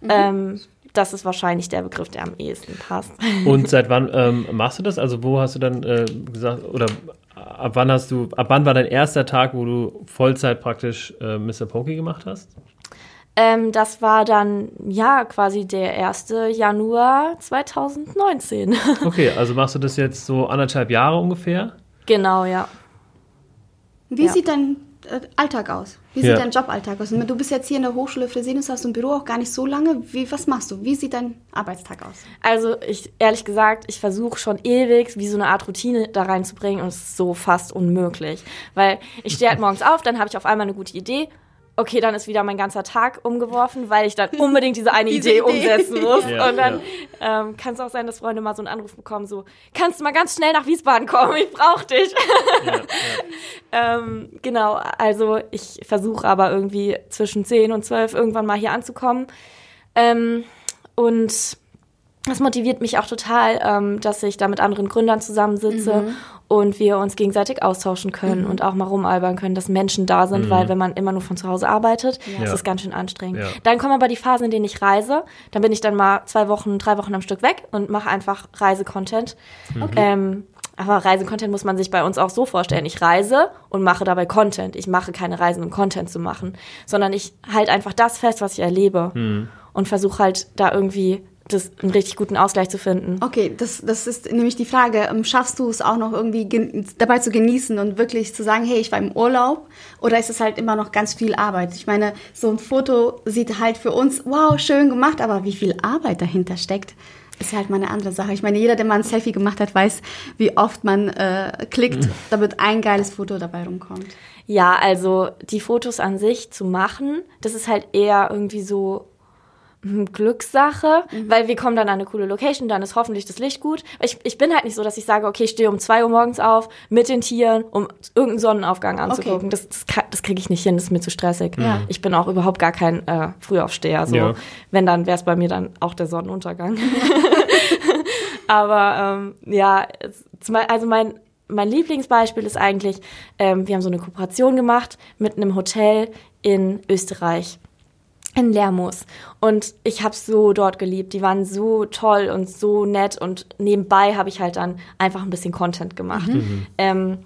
Ähm, das ist wahrscheinlich der Begriff, der am ehesten passt. Und (laughs) seit wann ähm, machst du das? Also wo hast du dann äh, gesagt, oder ab wann hast du, ab wann war dein erster Tag, wo du Vollzeit praktisch äh, Mr. Pokey gemacht hast? Ähm, das war dann, ja, quasi der 1. Januar 2019. (laughs) Okay, also machst du das jetzt so anderthalb Jahre ungefähr? genau, ja. Wie Ja. sieht dein Alltag aus? Wie Ja. sieht dein Joballtag aus? Du bist jetzt hier in der Hochschule Fresenius, hast ein Büro auch gar nicht so lange. Wie, was machst du? Wie sieht dein Arbeitstag aus? Also ich, ehrlich gesagt, ich versuche schon ewig, wie so eine Art Routine da reinzubringen und es ist so fast unmöglich. Weil ich stehe halt morgens auf, dann habe ich auf einmal eine gute Idee, okay, dann ist wieder mein ganzer Tag umgeworfen, weil ich dann unbedingt diese eine (laughs) Diese Idee, Idee. umsetzen muss. Ja, und dann ähm, kann es auch sein, dass Freunde mal so einen Anruf bekommen, so, kannst du mal ganz schnell nach Wiesbaden kommen, ich brauch dich. Ja, ja. (laughs) ähm, genau, also ich versuche aber irgendwie zwischen 10 und 12 irgendwann mal hier anzukommen. Ähm, und das motiviert mich auch total, ähm, dass ich da mit anderen Gründern zusammensitze und wir uns gegenseitig austauschen können und auch mal rumalbern können, dass Menschen da sind, weil wenn man immer nur von zu Hause arbeitet, Ja. ist es ganz schön anstrengend. Ja. Dann kommen aber die Phasen, in denen ich reise. Dann bin ich dann mal zwei Wochen, drei Wochen am Stück weg und mache einfach Reisecontent. Ähm, aber Reisecontent muss man sich bei uns auch so vorstellen. Ich reise und mache dabei Content. Ich mache keine Reisen, um Content zu machen, sondern ich halte einfach das fest, was ich erlebe und versuche halt da irgendwie das, einen richtig guten Ausgleich zu finden. Okay, das, das ist nämlich die Frage. ähm, Schaffst du es auch noch irgendwie gen- dabei zu genießen und wirklich zu sagen, hey, ich war im Urlaub? Oder ist es halt immer noch ganz viel Arbeit? Ich meine, so ein Foto sieht halt für uns, wow, schön gemacht, aber wie viel Arbeit dahinter steckt, ist halt mal eine andere Sache. Ich meine, jeder, der mal ein Selfie gemacht hat, weiß, wie oft man äh, klickt, damit ein geiles Foto dabei rumkommt. Ja, also die Fotos an sich zu machen, das ist halt eher irgendwie so hm, Glückssache, weil wir kommen dann an eine coole Location, dann ist hoffentlich das Licht gut. Ich, ich bin halt nicht so, dass ich sage, okay, ich stehe um zwei Uhr morgens auf mit den Tieren, um irgendeinen Sonnenaufgang anzugucken. Das, das, kann- das kriege ich nicht hin, das ist mir zu stressig. Ja. Ich bin auch überhaupt gar kein äh, Frühaufsteher. So. Ja. Wenn, dann wäre es bei mir dann auch der Sonnenuntergang. (laughs) (laughs) Aber ähm, ja, also mein, mein Lieblingsbeispiel ist eigentlich, ähm, wir haben so eine Kooperation gemacht mit einem Hotel in Österreich. In Lermoos. Und ich habe so dort geliebt. Die waren so toll und so nett. Und nebenbei habe ich halt dann einfach ein bisschen Content gemacht. Ähm,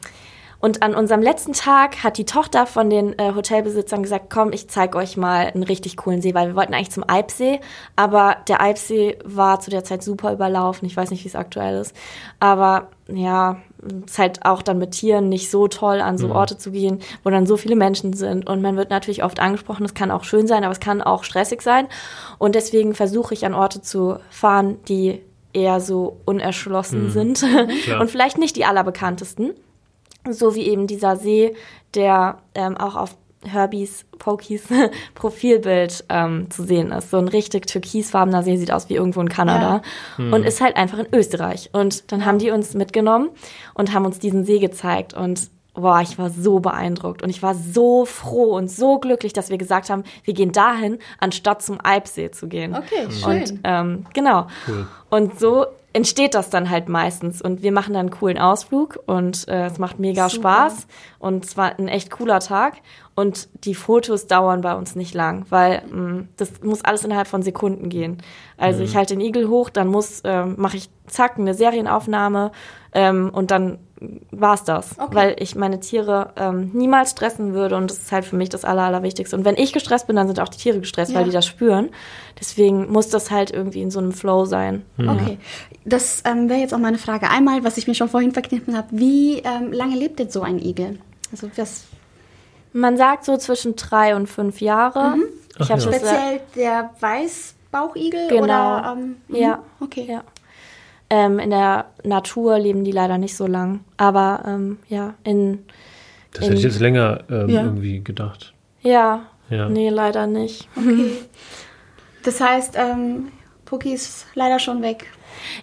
und an unserem letzten Tag hat die Tochter von den äh, Hotelbesitzern gesagt, komm, ich zeig euch mal einen richtig coolen See, weil wir wollten eigentlich zum Eibsee, aber der Eibsee war zu der Zeit super überlaufen. Ich weiß nicht, wie es aktuell ist. Aber ja, ist halt auch dann mit Tieren nicht so toll, an so Orte zu gehen, wo dann so viele Menschen sind. Und man wird natürlich oft angesprochen, es kann auch schön sein, aber es kann auch stressig sein. Und deswegen versuche ich an Orte zu fahren, die eher so unerschlossen sind (laughs) Klar. und vielleicht nicht die allerbekanntesten. So wie eben dieser See, der ähm, auch auf Herbies, Pokies (laughs) Profilbild ähm, zu sehen ist. So ein richtig türkisfarbener See, sieht aus wie irgendwo in Kanada und ist halt einfach in Österreich. Und dann haben die uns mitgenommen und haben uns diesen See gezeigt und Boah, ich war so beeindruckt und ich war so froh und so glücklich, dass wir gesagt haben, wir gehen dahin, anstatt zum Eibsee zu gehen. Okay, schön. Und ähm, genau. Cool. Und so entsteht das dann halt meistens. Und wir machen dann einen coolen Ausflug und äh, es macht mega Super. Spaß. Und es war ein echt cooler Tag. Und die Fotos dauern bei uns nicht lang, weil mh, das muss alles innerhalb von Sekunden gehen. Also ich halte den Igel hoch, dann muss, ähm, mache ich zack eine Serienaufnahme ähm, und dann war's das, Okay. weil ich meine Tiere ähm, niemals stressen würde und das ist halt für mich das Aller, Allerwichtigste. Und wenn ich gestresst bin, dann sind auch die Tiere gestresst, Ja. weil die das spüren. Deswegen muss das halt irgendwie in so einem Flow sein. Okay, das ähm, wäre jetzt auch meine Frage. Einmal, was ich mir schon vorhin verkniffen habe, wie ähm, lange lebt denn so ein Igel? Also das Man sagt so zwischen drei und fünf Jahre. Ich habe ja. das speziell der Weißbauchigel Genau. oder ähm, mhm, Ja. okay. Ja. Ähm, in der Natur leben die leider nicht so lang. Aber ähm, ja, in Das hätte ich jetzt länger ähm, Ja. irgendwie gedacht. ja, Ja. nee, leider nicht. Okay. Das heißt, ähm, Puki ist leider schon weg.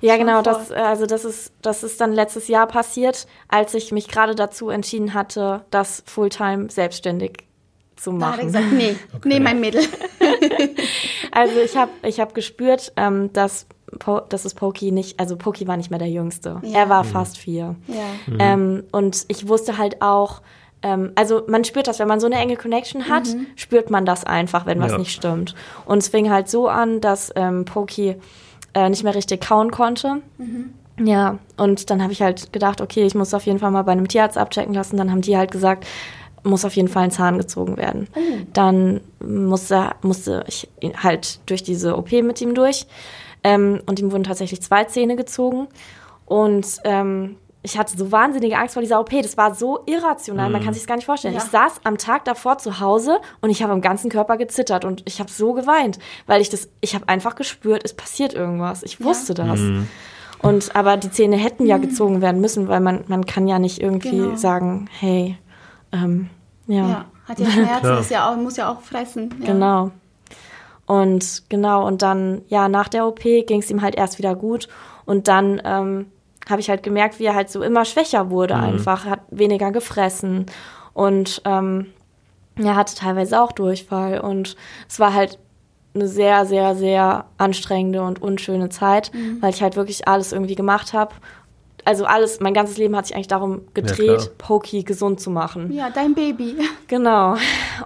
Ja, genau, das, äh, also das ist, das ist dann letztes Jahr passiert, als ich mich gerade dazu entschieden hatte, das Fulltime selbstständig zu Da hat er machen. gesagt, nee, (laughs) nee, mein Mädel. (laughs) Also ich habe ich hab gespürt, ähm, dass, po dass es Poki nicht, also Poki war nicht mehr der Jüngste. Ja. Er war fast vier. Ja. Ähm, und ich wusste halt auch, ähm, also man spürt das, wenn man so eine enge Connection hat, spürt man das einfach, wenn was Ja. nicht stimmt. Und es fing halt so an, dass ähm, Poki äh, nicht mehr richtig kauen konnte. Ja, und dann habe ich halt gedacht, okay, ich muss auf jeden Fall mal bei einem Tierarzt abchecken lassen. Dann haben die halt gesagt, muss auf jeden Fall ein Zahn gezogen werden. Dann musste, musste ich halt durch diese OP mit ihm durch. Ähm, und ihm wurden tatsächlich zwei Zähne gezogen. Und ähm, ich hatte so wahnsinnige Angst vor dieser OP. Das war so irrational, man kann sich das gar nicht vorstellen. Ja. Ich saß am Tag davor zu Hause und ich habe am ganzen Körper gezittert und ich habe so geweint, weil ich das, ich habe einfach gespürt, es passiert irgendwas. Ich wusste das. Und aber die Zähne hätten ja gezogen werden müssen, weil man, man kann ja nicht irgendwie Genau. sagen, hey, ähm, ja. Ja. Hat ja Schmerzen, ist ja auch, muss ja auch fressen. Ja. Genau. Und genau, und dann, ja, nach der OP ging es ihm halt erst wieder gut. Und dann ähm, habe ich halt gemerkt, wie er halt so immer schwächer wurde Mhm. einfach, hat weniger gefressen und ähm, er hatte teilweise auch Durchfall. Und es war halt eine sehr, sehr, sehr anstrengende und unschöne Zeit, weil ich halt wirklich alles irgendwie gemacht habe. Also alles, mein ganzes Leben hat sich eigentlich darum gedreht, klar. Pokey gesund zu machen. Ja, dein Baby. Genau.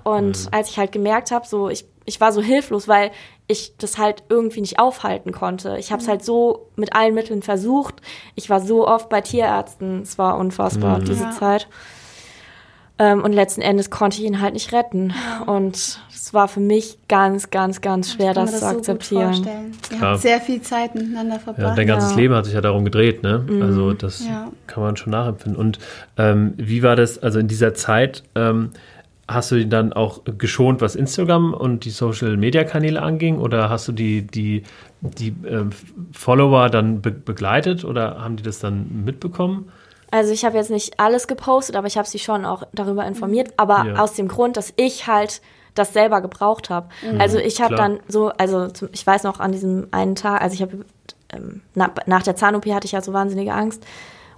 Und als ich halt gemerkt habe, so ich, ich war so hilflos, weil ich das halt irgendwie nicht aufhalten konnte. Ich habe es halt so mit allen Mitteln versucht. Ich war so oft bei Tierärzten. Es war unfassbar, diese Ja. Zeit. Ähm, und letzten Endes konnte ich ihn halt nicht retten. Und es war für mich ganz, ganz, ganz schwer, Ich kann mir das, zu so gut akzeptieren. vorstellen. Ihr habt sehr viel Zeit miteinander Ja, verbracht. dein ganzes Ja. Leben hat sich ja darum gedreht, ne? Also das Ja. kann man schon nachempfinden. Und ähm, wie war das, also in dieser Zeit, ähm, hast du ihn dann auch geschont, was Instagram und die Social-Media-Kanäle anging? Oder hast du die, die, die ähm, Follower dann be begleitet oder haben die das dann mitbekommen? Also ich habe jetzt nicht alles gepostet, aber ich habe sie schon auch darüber informiert. Aber Ja. aus dem Grund, dass ich halt das selber gebraucht habe. Also ich habe dann so, also zum, ich weiß noch an diesem einen Tag, also ich habe ähm, na, nach der Zahn-OP hatte ich ja so wahnsinnige Angst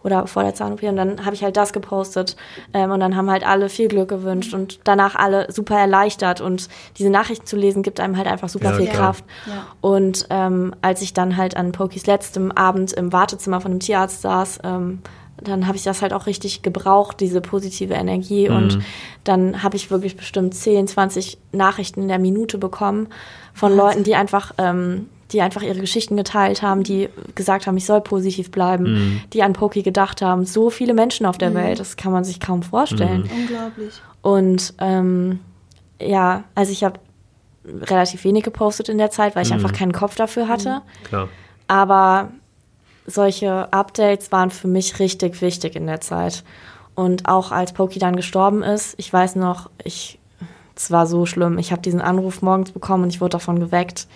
oder vor der Zahn-OP und dann habe ich halt das gepostet ähm, und dann haben halt alle viel Glück gewünscht und danach alle super erleichtert und diese Nachrichten zu lesen gibt einem halt einfach super Ja, viel klar. Kraft. Ja. Und ähm, als ich dann halt an Pokis letztem Abend im Wartezimmer von einem Tierarzt saß, ähm, dann habe ich das halt auch richtig gebraucht, diese positive Energie. Und dann habe ich wirklich bestimmt 10, 20 Nachrichten in der Minute bekommen von Leuten, die einfach, ähm, die einfach ihre Geschichten geteilt haben, die gesagt haben, ich soll positiv bleiben, die an Poki gedacht haben. So viele Menschen auf der Welt, das kann man sich kaum vorstellen. Unglaublich. Und ähm, ja, also ich habe relativ wenig gepostet in der Zeit, weil ich einfach keinen Kopf dafür hatte. Klar. Aber solche Updates waren für mich richtig wichtig in der Zeit. Und auch als Poki dann gestorben ist, ich weiß noch, ich, es war so schlimm. Ich habe diesen Anruf morgens bekommen und ich wurde davon geweckt.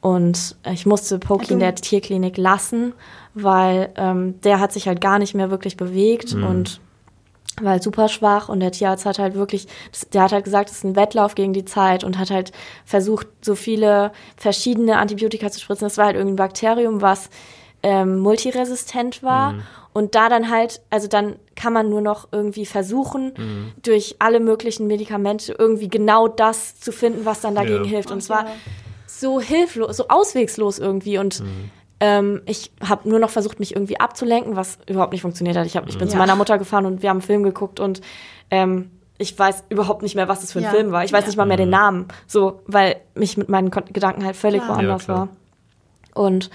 Und ich musste Poki in der Tierklinik lassen, weil ähm, der hat sich halt gar nicht mehr wirklich bewegt und war halt super schwach und der Tierarzt hat halt wirklich, der hat halt gesagt, es ist ein Wettlauf gegen die Zeit und hat halt versucht, so viele verschiedene Antibiotika zu spritzen. Das war halt irgendein Bakterium, was ähm, multiresistent war. Und da dann halt, also dann kann man nur noch irgendwie versuchen, durch alle möglichen Medikamente irgendwie genau das zu finden, was dann dagegen Ja. hilft. Und zwar so hilflos, so auswegslos irgendwie. Und ähm, ich habe nur noch versucht, mich irgendwie abzulenken, was überhaupt nicht funktioniert hat. Ich, hab, ich bin zu Ja. meiner Mutter gefahren und wir haben einen Film geguckt und ähm, ich weiß überhaupt nicht mehr, was das für ein Ja. Film war. Ich weiß Ja. nicht mal mehr den Namen, so, weil mich mit meinen Gedanken halt völlig Klar. woanders war. Und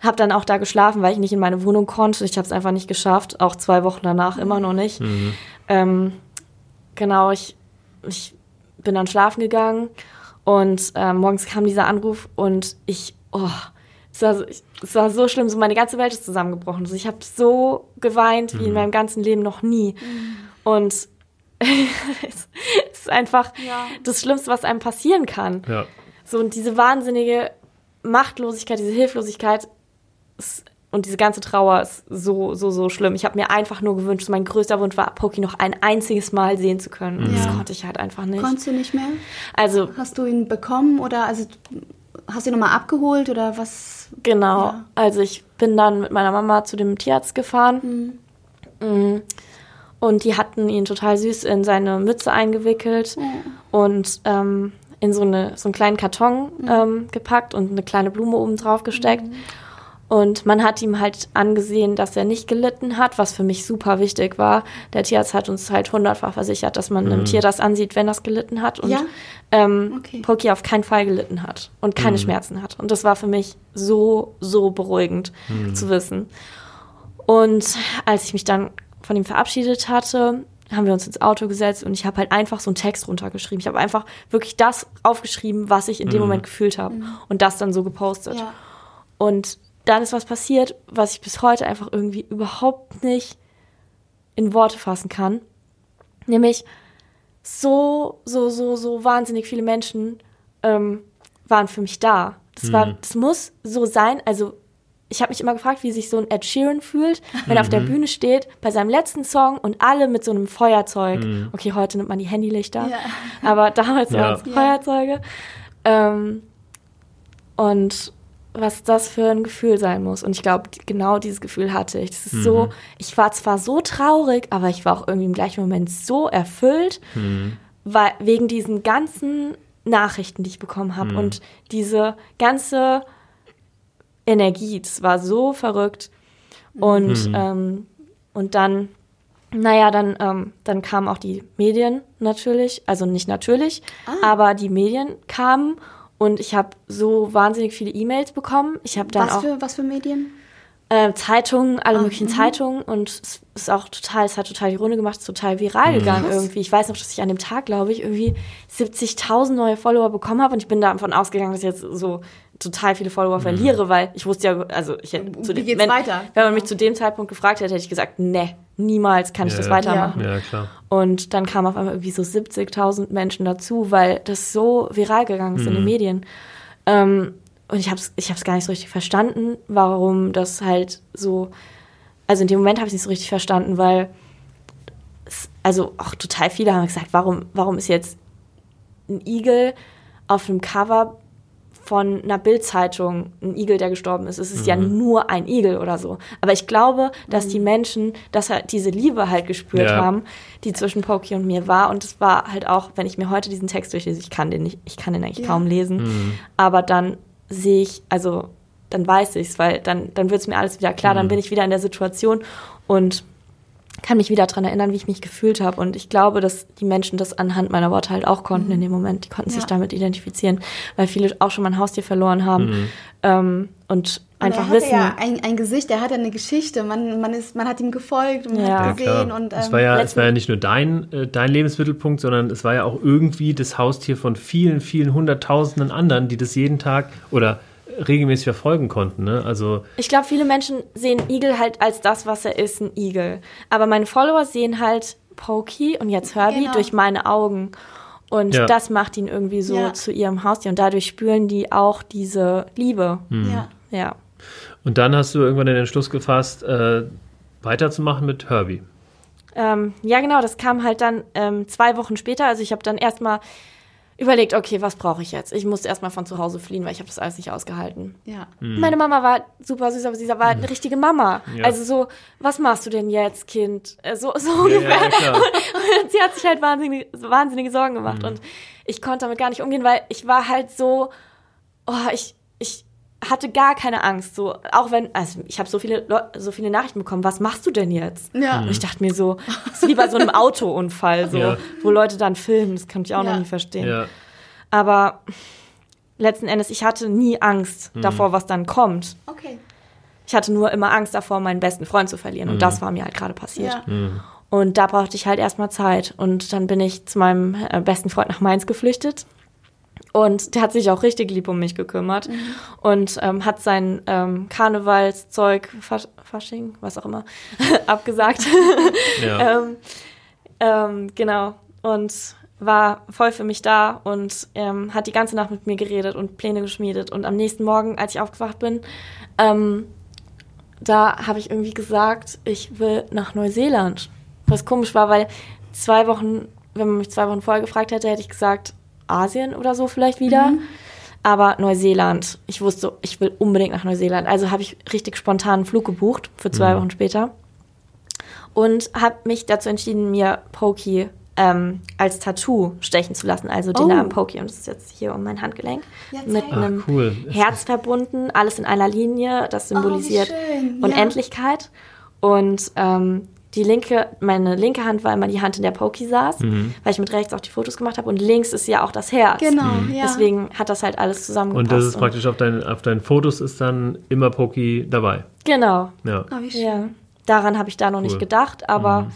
habe dann auch da geschlafen, weil ich nicht in meine Wohnung konnte. Ich habe es einfach nicht geschafft, auch zwei Wochen danach immer noch nicht. Ähm, genau, ich, ich bin dann schlafen gegangen und ähm, morgens kam dieser Anruf und ich, oh, es war, so, ich, es war so schlimm, so meine ganze Welt ist zusammengebrochen. Also ich habe so geweint wie in meinem ganzen Leben noch nie. Und (laughs) es ist einfach Ja. das Schlimmste, was einem passieren kann. Ja. So, und diese wahnsinnige Machtlosigkeit, diese Hilflosigkeit ist, und diese ganze Trauer ist so, so, so schlimm. Ich habe mir einfach nur gewünscht, mein größter Wunsch war, Poki noch ein einziges Mal sehen zu können. Und das Ja. konnte ich halt einfach nicht. Konntest du nicht mehr? also, Hast du ihn bekommen oder also hast du ihn nochmal abgeholt oder was? genau. Ja. Also, ich bin dann mit meiner Mama zu dem Tierarzt gefahren. Mhm. Und die hatten ihn total süß in seine Mütze eingewickelt und ähm, in so, eine, so einen kleinen Karton ähm, gepackt und eine kleine Blume oben drauf gesteckt. Und man hat ihm halt angesehen, dass er nicht gelitten hat, was für mich super wichtig war. Der Tierarzt hat uns halt hundertfach versichert, dass man einem Tier das ansieht, wenn das gelitten hat. Und Ja? ähm, Okay. Poki auf keinen Fall gelitten hat und keine Schmerzen hat. Und das war für mich so, so beruhigend zu wissen. Und als ich mich dann von ihm verabschiedet hatte, haben wir uns ins Auto gesetzt und ich habe halt einfach so einen Text runtergeschrieben. Ich habe einfach wirklich das aufgeschrieben, was ich in dem Moment gefühlt habe und das dann so gepostet. Ja. Und dann ist was passiert, was ich bis heute einfach irgendwie überhaupt nicht in Worte fassen kann. Nämlich so, so, so, so wahnsinnig viele Menschen ähm, waren für mich da. Das war, das muss so sein. Also ich habe mich immer gefragt, wie sich so ein Ed Sheeran fühlt, wenn er auf der Bühne steht, bei seinem letzten Song und alle mit so einem Feuerzeug. Okay, heute nimmt man die Handylichter, Ja. aber damals Ja. waren es Ja. Feuerzeuge. Ähm, und was das für ein Gefühl sein muss. Und ich glaube, genau dieses Gefühl hatte ich. Das ist so, ich war zwar so traurig, aber ich war auch irgendwie im gleichen Moment so erfüllt, weil, wegen diesen ganzen Nachrichten, die ich bekommen habe und diese ganze Energie, das war so verrückt. Und, ähm, und dann, naja, dann, ähm, dann kamen auch die Medien natürlich, also nicht natürlich, aber die Medien kamen und ich habe so wahnsinnig viele E-Mails bekommen. Ich habe dann Was auch für, was für Medien? äh, Zeitungen, alle Ah, möglichen mhm. Zeitungen und es ist auch total, es hat total die Runde gemacht, es ist total viral gegangen Krass. irgendwie. Ich weiß noch, dass ich an dem Tag, glaube ich, irgendwie 70.000 neue Follower bekommen habe und ich bin davon ausgegangen, dass ich jetzt so total viele Follower verliere, weil ich wusste ja, also ich hätte zu Wie dem, geht's wenn, weiter? wenn man mich zu dem Zeitpunkt gefragt hätte, hätte ich gesagt, nee, niemals kann ich Ja, das ja. weitermachen. Ja, klar. Und dann kamen auf einmal irgendwie so 70.000 Menschen dazu, weil das so viral gegangen ist in den Medien. Ähm, und ich habe es ich hab's gar nicht so richtig verstanden, warum das halt so. Also in dem Moment habe ich es nicht so richtig verstanden, weil. Es, also auch total viele haben gesagt, warum, warum ist jetzt ein Igel auf einem Cover von einer Bildzeitung ein Igel, der gestorben ist. Es ist ja nur ein Igel oder so. Aber ich glaube, dass die Menschen, dass halt diese Liebe halt gespürt Ja. haben, die zwischen Poki und mir war. Und es war halt auch, wenn ich mir heute diesen Text durchlese, ich kann den nicht, ich kann den eigentlich Ja. kaum lesen. Aber dann sehe ich, also dann weiß ich es, weil dann, dann wird es mir alles wieder klar, dann bin ich wieder in der Situation und kann mich wieder daran erinnern, wie ich mich gefühlt habe. Und ich glaube, dass die Menschen das anhand meiner Worte halt auch konnten in dem Moment. Die konnten sich Ja. damit identifizieren, weil viele auch schon mal ein Haustier verloren haben. Ähm, und einfach Und er wissen. hatte ja ein, ein Gesicht, er hat ja eine Geschichte. Man, man, ist, man hat ihm gefolgt und man Ja. hat Ja, gesehen. klar. und, es, ähm, war ja, es letzten- war ja nicht nur dein, äh, dein Lebensmittelpunkt, sondern es war ja auch irgendwie das Haustier von vielen, vielen hunderttausenden anderen, die das jeden Tag oder regelmäßig verfolgen konnten. Ne? Also Ich glaube, viele Menschen sehen Igel halt als das, was er ist, ein Igel. Aber meine Follower sehen halt Pokey und jetzt Herbie Genau. durch meine Augen. Und Ja. das macht ihn irgendwie so Ja. zu ihrem Haustier. Und dadurch spüren die auch diese Liebe. ja. Ja. Und dann hast du irgendwann den Entschluss gefasst, äh, weiterzumachen mit Herbie. Ähm, ja, genau, das kam halt dann ähm, zwei Wochen später. Also ich habe dann erstmal überlegt, okay, was brauche ich jetzt? Ich musste erstmal von zu Hause fliehen, weil ich habe das alles nicht ausgehalten. ja. Meine Mama war super süß, aber sie war halt eine richtige Mama. Ja. Also so, was machst du denn jetzt, Kind? Äh, So, so Ja, ungefähr. ja, klar. Und sie hat sich halt wahnsinnig, wahnsinnige Sorgen Mhm. gemacht. Und ich konnte damit gar nicht umgehen, weil ich war halt so, oh, ich hatte gar keine Angst. So, auch wenn, also ich habe so viele, so viele Nachrichten bekommen, was machst du denn jetzt? Ja. Und ich dachte mir so, (laughs) das ist wie bei so einem Autounfall, so, Ja. wo Leute dann filmen. Das kann ich auch Ja. noch nie verstehen. Ja. Aber letzten Endes, ich hatte nie Angst Mhm. davor, was dann kommt. Okay. Ich hatte nur immer Angst davor, meinen besten Freund zu verlieren. Und das war mir halt gerade passiert. Ja. Und da brauchte ich halt erstmal Zeit. Und dann bin ich zu meinem äh, besten Freund nach Mainz geflüchtet. Und der hat sich auch richtig lieb um mich gekümmert. Und ähm, hat sein ähm, Karnevalszeug, Fasch Fasching, was auch immer, (laughs) abgesagt. (laughs) Ja. ähm, ähm, genau. Und war voll für mich da und ähm, hat die ganze Nacht mit mir geredet und Pläne geschmiedet. Und am nächsten Morgen, als ich aufgewacht bin, ähm, da habe ich irgendwie gesagt, ich will nach Neuseeland. Was komisch war, weil zwei Wochen, wenn man mich zwei Wochen vorher gefragt hätte, hätte ich gesagt, Asien oder so vielleicht wieder. Aber Neuseeland, ich wusste, ich will unbedingt nach Neuseeland. Also habe ich richtig spontan einen Flug gebucht für zwei Wochen später und habe mich dazu entschieden, mir Pokey ähm, als Tattoo stechen zu lassen. Also den Oh. Namen Pokey. Und das ist jetzt hier um mein Handgelenk. Ja, mit. Ah, einem cool. Herz verbunden, alles in einer Linie. Das symbolisiert Oh, schön. Ja. Unendlichkeit. Und ähm, die linke, meine linke Hand war immer die Hand, in der Pokey saß, Mhm. weil ich mit rechts auch die Fotos gemacht habe. Und links ist ja auch das Herz. Genau, ja. Deswegen hat das halt alles zusammengepasst. Und das ist praktisch auf, deinen auf deinen Fotos ist dann immer Poki dabei. Genau. Ja. Oh, wie schön. Ja. Daran habe ich da noch Cool. nicht gedacht, aber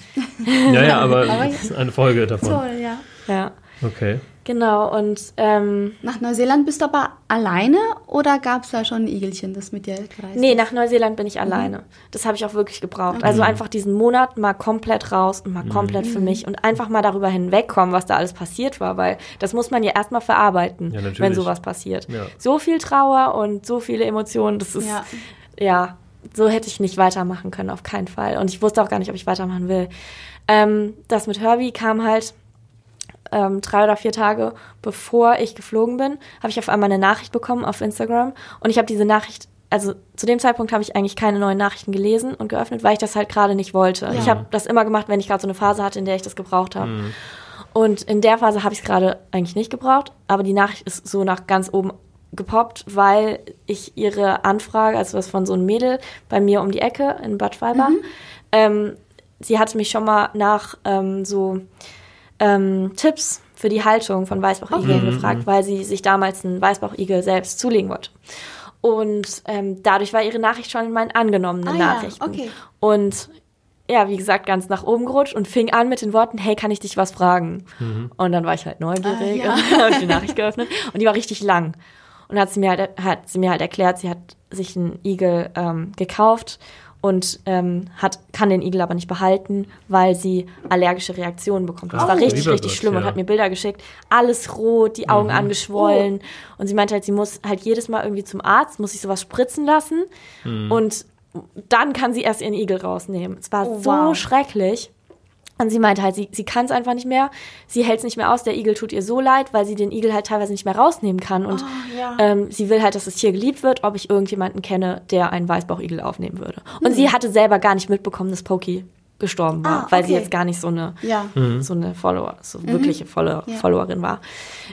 Ja, ja, aber (laughs) Aber das ist eine Folge davon. Toll, ja. ja. Okay. Genau. Und ähm, Nach Neuseeland bist du aber alleine oder gab es da schon ein Igelchen, das mit dir gereist Nee, ist? nach Neuseeland bin ich alleine. Das habe ich auch wirklich gebraucht. Also einfach diesen Monat mal komplett raus und mal komplett für mich und einfach mal darüber hinwegkommen, was da alles passiert war, weil das muss man ja erstmal verarbeiten, Ja, wenn sowas passiert. Ja. So viel Trauer und so viele Emotionen, das ist Ja. ja, so hätte ich nicht weitermachen können, auf keinen Fall. Und ich wusste auch gar nicht, ob ich weitermachen will. Ähm, das mit Herbie kam halt ähm, drei oder vier Tage bevor ich geflogen bin, habe ich auf einmal eine Nachricht bekommen auf Instagram. Und ich habe diese Nachricht, also zu dem Zeitpunkt habe ich eigentlich keine neuen Nachrichten gelesen und geöffnet, weil ich das halt gerade nicht wollte. Ja. Ich habe das immer gemacht, wenn ich gerade so eine Phase hatte, in der ich das gebraucht habe. Und in der Phase habe ich es gerade eigentlich nicht gebraucht, aber die Nachricht ist so nach ganz oben gepoppt, weil ich ihre Anfrage, also was von so einem Mädel bei mir um die Ecke in Bad Schwalbach, ähm, sie hatte mich schon mal nach ähm, so ähm, Tipps für die Haltung von Weißbauchigeln gefragt, weil sie sich damals einen Weißbauchigel selbst zulegen wollte. Und ähm, dadurch war ihre Nachricht schon in meinen angenommenen Ah ja, Nachrichten. okay. Und ja, wie gesagt, ganz nach oben gerutscht und fing an mit den Worten, hey, kann ich dich was fragen? Und dann war ich halt neugierig Ah, ja. und (laughs) habe die Nachricht geöffnet und die war richtig lang. Und hat sie mir halt, hat sie mir halt erklärt, sie hat sich einen Igel ähm, gekauft und ähm, hat, kann den Igel aber nicht behalten, weil sie allergische Reaktionen bekommt. Das Ah, war richtig, richtig schlimm und ja. hat mir Bilder geschickt. Alles rot, die Augen angeschwollen. Und sie meinte halt, sie muss halt jedes Mal irgendwie zum Arzt, muss sich sowas spritzen lassen. Und dann kann sie erst ihren Igel rausnehmen. Es war Oh, so wow. schrecklich. Und sie meinte halt, sie, sie kann es einfach nicht mehr. Sie hält es nicht mehr aus. Der Igel tut ihr so leid, weil sie den Igel halt teilweise nicht mehr rausnehmen kann. Und Oh, ja. ähm, sie will halt, dass das Tier geliebt wird, ob ich irgendjemanden kenne, der einen Weißbauchigel aufnehmen würde. Und sie hatte selber gar nicht mitbekommen, dass Pokey gestorben war, Hm. Ah, weil sie okay. jetzt gar nicht so eine, Ja. so eine Follower, so wirkliche Follow Ja. Followerin war.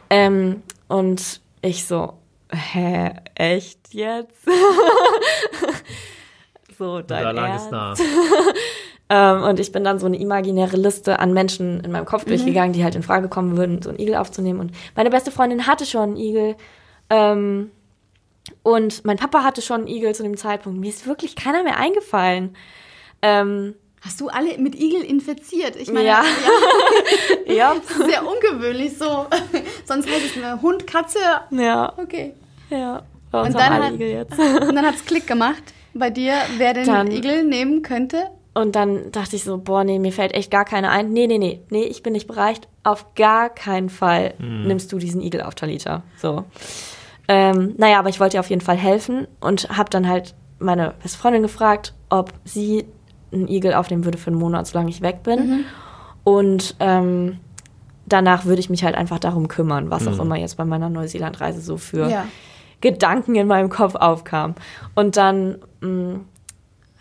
Ähm, und ich so, hä, echt jetzt? (laughs) so, dein Da lag Ernst? es nah. (laughs) Ähm, und ich bin dann so eine imaginäre Liste an Menschen in meinem Kopf durchgegangen, die halt in Frage kommen würden, so einen Igel aufzunehmen. Und meine beste Freundin hatte schon einen Igel. Ähm, und mein Papa hatte schon einen Igel zu dem Zeitpunkt. Mir ist wirklich keiner mehr eingefallen. Ähm, Hast du alle mit Igel infiziert? Ich meine, Ja. (laughs) ja (laughs) ja. das ist sehr ungewöhnlich so. (laughs) Sonst heißt es eine Hund, Katze. Ja, Okay. ja. Und dann haben alle hat- Igel jetzt. Und dann hat es Klick gemacht bei dir, wer den Dann- Igel nehmen könnte. Und dann dachte ich so, boah, nee, mir fällt echt gar keiner ein. Nee, nee, nee, nee, ich bin nicht bereit. Auf gar keinen Fall nimmst du diesen Igel auf, Talita. So. Ähm, naja, aber ich wollte ihr auf jeden Fall helfen und habe dann halt meine beste Freundin gefragt, ob sie einen Igel aufnehmen würde für einen Monat, solange ich weg bin. Und ähm, danach würde ich mich halt einfach darum kümmern, was auch immer jetzt bei meiner Neuseeland-Reise so für Ja. Gedanken in meinem Kopf aufkam. Und dann mh,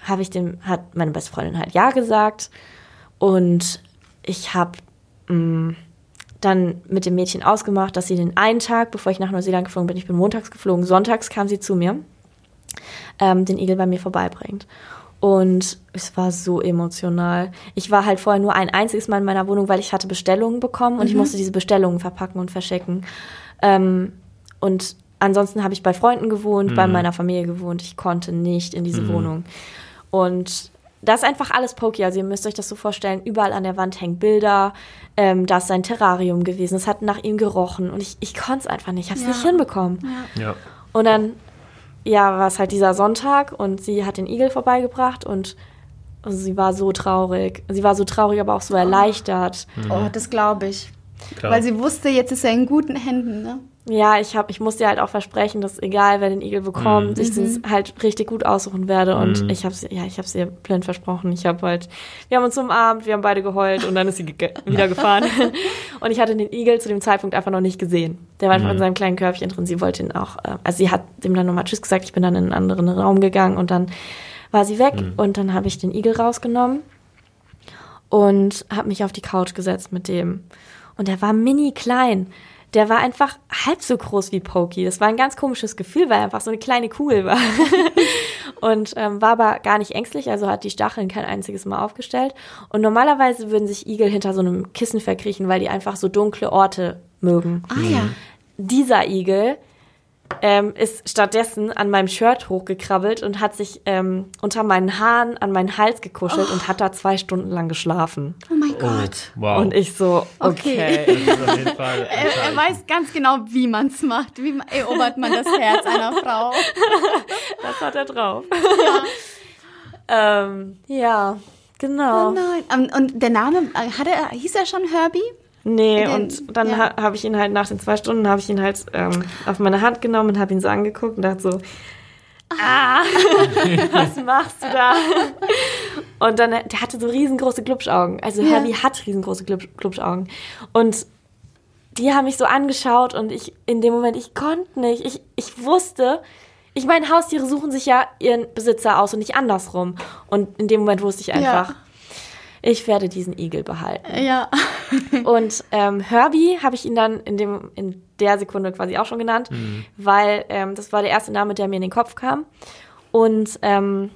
habe ich dem, hat meine beste Freundin halt Ja gesagt. Und ich habe dann mit dem Mädchen ausgemacht, dass sie den einen Tag, bevor ich nach Neuseeland geflogen bin, ich bin montags geflogen, sonntags kam sie zu mir, ähm, den Igel bei mir vorbeibringt. Und es war so emotional. Ich war halt vorher nur ein einziges Mal in meiner Wohnung, weil ich hatte Bestellungen bekommen und ich musste diese Bestellungen verpacken und verschicken. Ähm, und ansonsten habe ich bei Freunden gewohnt, bei meiner Familie gewohnt. Ich konnte nicht in diese Wohnung. Und das ist einfach alles Pokey. Also ihr müsst euch das so vorstellen, überall an der Wand hängen Bilder. Ähm, da ist sein Terrarium gewesen. Es hat nach ihm gerochen. Und ich, ich konnte es einfach nicht. Ich habe es Ja. nicht hinbekommen. Ja. Und dann, ja, war es halt dieser Sonntag und sie hat den Igel vorbeigebracht und also sie war so traurig. Sie war so traurig, aber auch so erleichtert. Oh, das glaube ich. Klar. Weil sie wusste, jetzt ist er in guten Händen, ne? Ja, ich hab, ich musste ihr halt auch versprechen, dass egal wer den Igel bekommt, Mhm. ich es halt richtig gut aussuchen werde. Und ich habe ja, ich habe ihr blind versprochen. Ich habe halt, wir haben uns umarmt, wir haben beide geheult und dann ist sie ge (laughs) wieder gefahren. (laughs) und ich hatte den Igel zu dem Zeitpunkt einfach noch nicht gesehen. Der war einfach in seinem kleinen Körbchen drin. Sie wollte ihn auch, äh, also sie hat dem dann nochmal Tschüss gesagt. Ich bin dann in einen anderen Raum gegangen und dann war sie weg und dann habe ich den Igel rausgenommen und habe mich auf die Couch gesetzt mit dem. Und der war mini klein. Der war einfach halb so groß wie Pokey. Das war ein ganz komisches Gefühl, weil er einfach so eine kleine Kugel war. (laughs) und ähm, war aber gar nicht ängstlich, also hat die Stacheln kein einziges Mal aufgestellt. Und normalerweise würden sich Igel hinter so einem Kissen verkriechen, weil die einfach so dunkle Orte mögen. Ah ja. Dieser Igel ähm, ist stattdessen an meinem Shirt hochgekrabbelt und hat sich ähm, unter meinen Haaren an meinen Hals gekuschelt und hat da zwei Stunden lang geschlafen. Oh mein Oh, Gott. wow. Und ich so, Okay. okay. das ist auf jeden Fall. ein (laughs) Er, er weiß ganz genau, wie man es macht. Wie erobert man das Herz einer Frau. (laughs) Das hat er drauf. (laughs) ähm, ja, genau. Oh nein. Ähm, Und der Name, äh, hat er, hieß er schon Herbie? Nee, Den- und dann ja. ha habe ich ihn halt nach den zwei Stunden habe ich ihn halt ähm, auf meine Hand genommen und habe ihn so angeguckt und dachte so, ah, (laughs) was machst du da? Und dann, der hatte so riesengroße Glubschaugen. Also Ja. Herbie hat riesengroße Glubsch, Glubschaugen. Und die haben mich so angeschaut und ich, in dem Moment, ich konnte nicht. Ich, ich wusste, ich meine, Haustiere suchen sich ja ihren Besitzer aus und nicht andersrum. Und in dem Moment wusste ich einfach, Ja. Ich werde diesen Igel behalten. Ja. (laughs) Und ähm, Herbie habe ich ihn dann in, dem, in der Sekunde quasi auch schon genannt, weil ähm, das war der erste Name, der mir in den Kopf kam. Und ähm,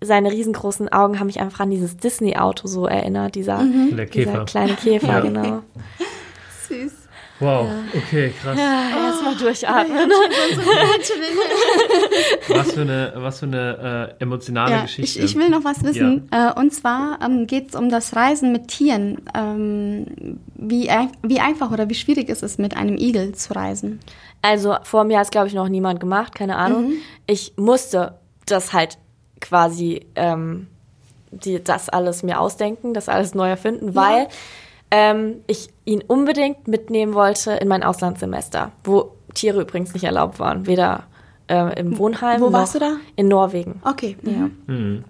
seine riesengroßen Augen haben mich einfach an dieses Disney-Auto so erinnert, dieser, Der dieser kleine Käfer, Ja. genau. (laughs) Süß. Wow, okay, krass. Erstmal durchatmen. (laughs) Was für eine, was für eine äh, emotionale Ja, ich, Geschichte. ich will noch was wissen. Äh, und zwar ähm, geht es um das Reisen mit Tieren. Ähm, wie, wie einfach oder wie schwierig ist es, mit einem Igel zu reisen? Also vor mir hat es, glaube ich, noch niemand gemacht, keine Ahnung. Ich musste das halt quasi ähm, die, das alles mir ausdenken, das alles neu erfinden, weil ähm, ich ihn unbedingt mitnehmen wollte in mein Auslandssemester, wo Tiere übrigens nicht erlaubt waren, weder äh, im Wohnheim Wo noch warst du da? in Norwegen. Okay. Ja. Mhm.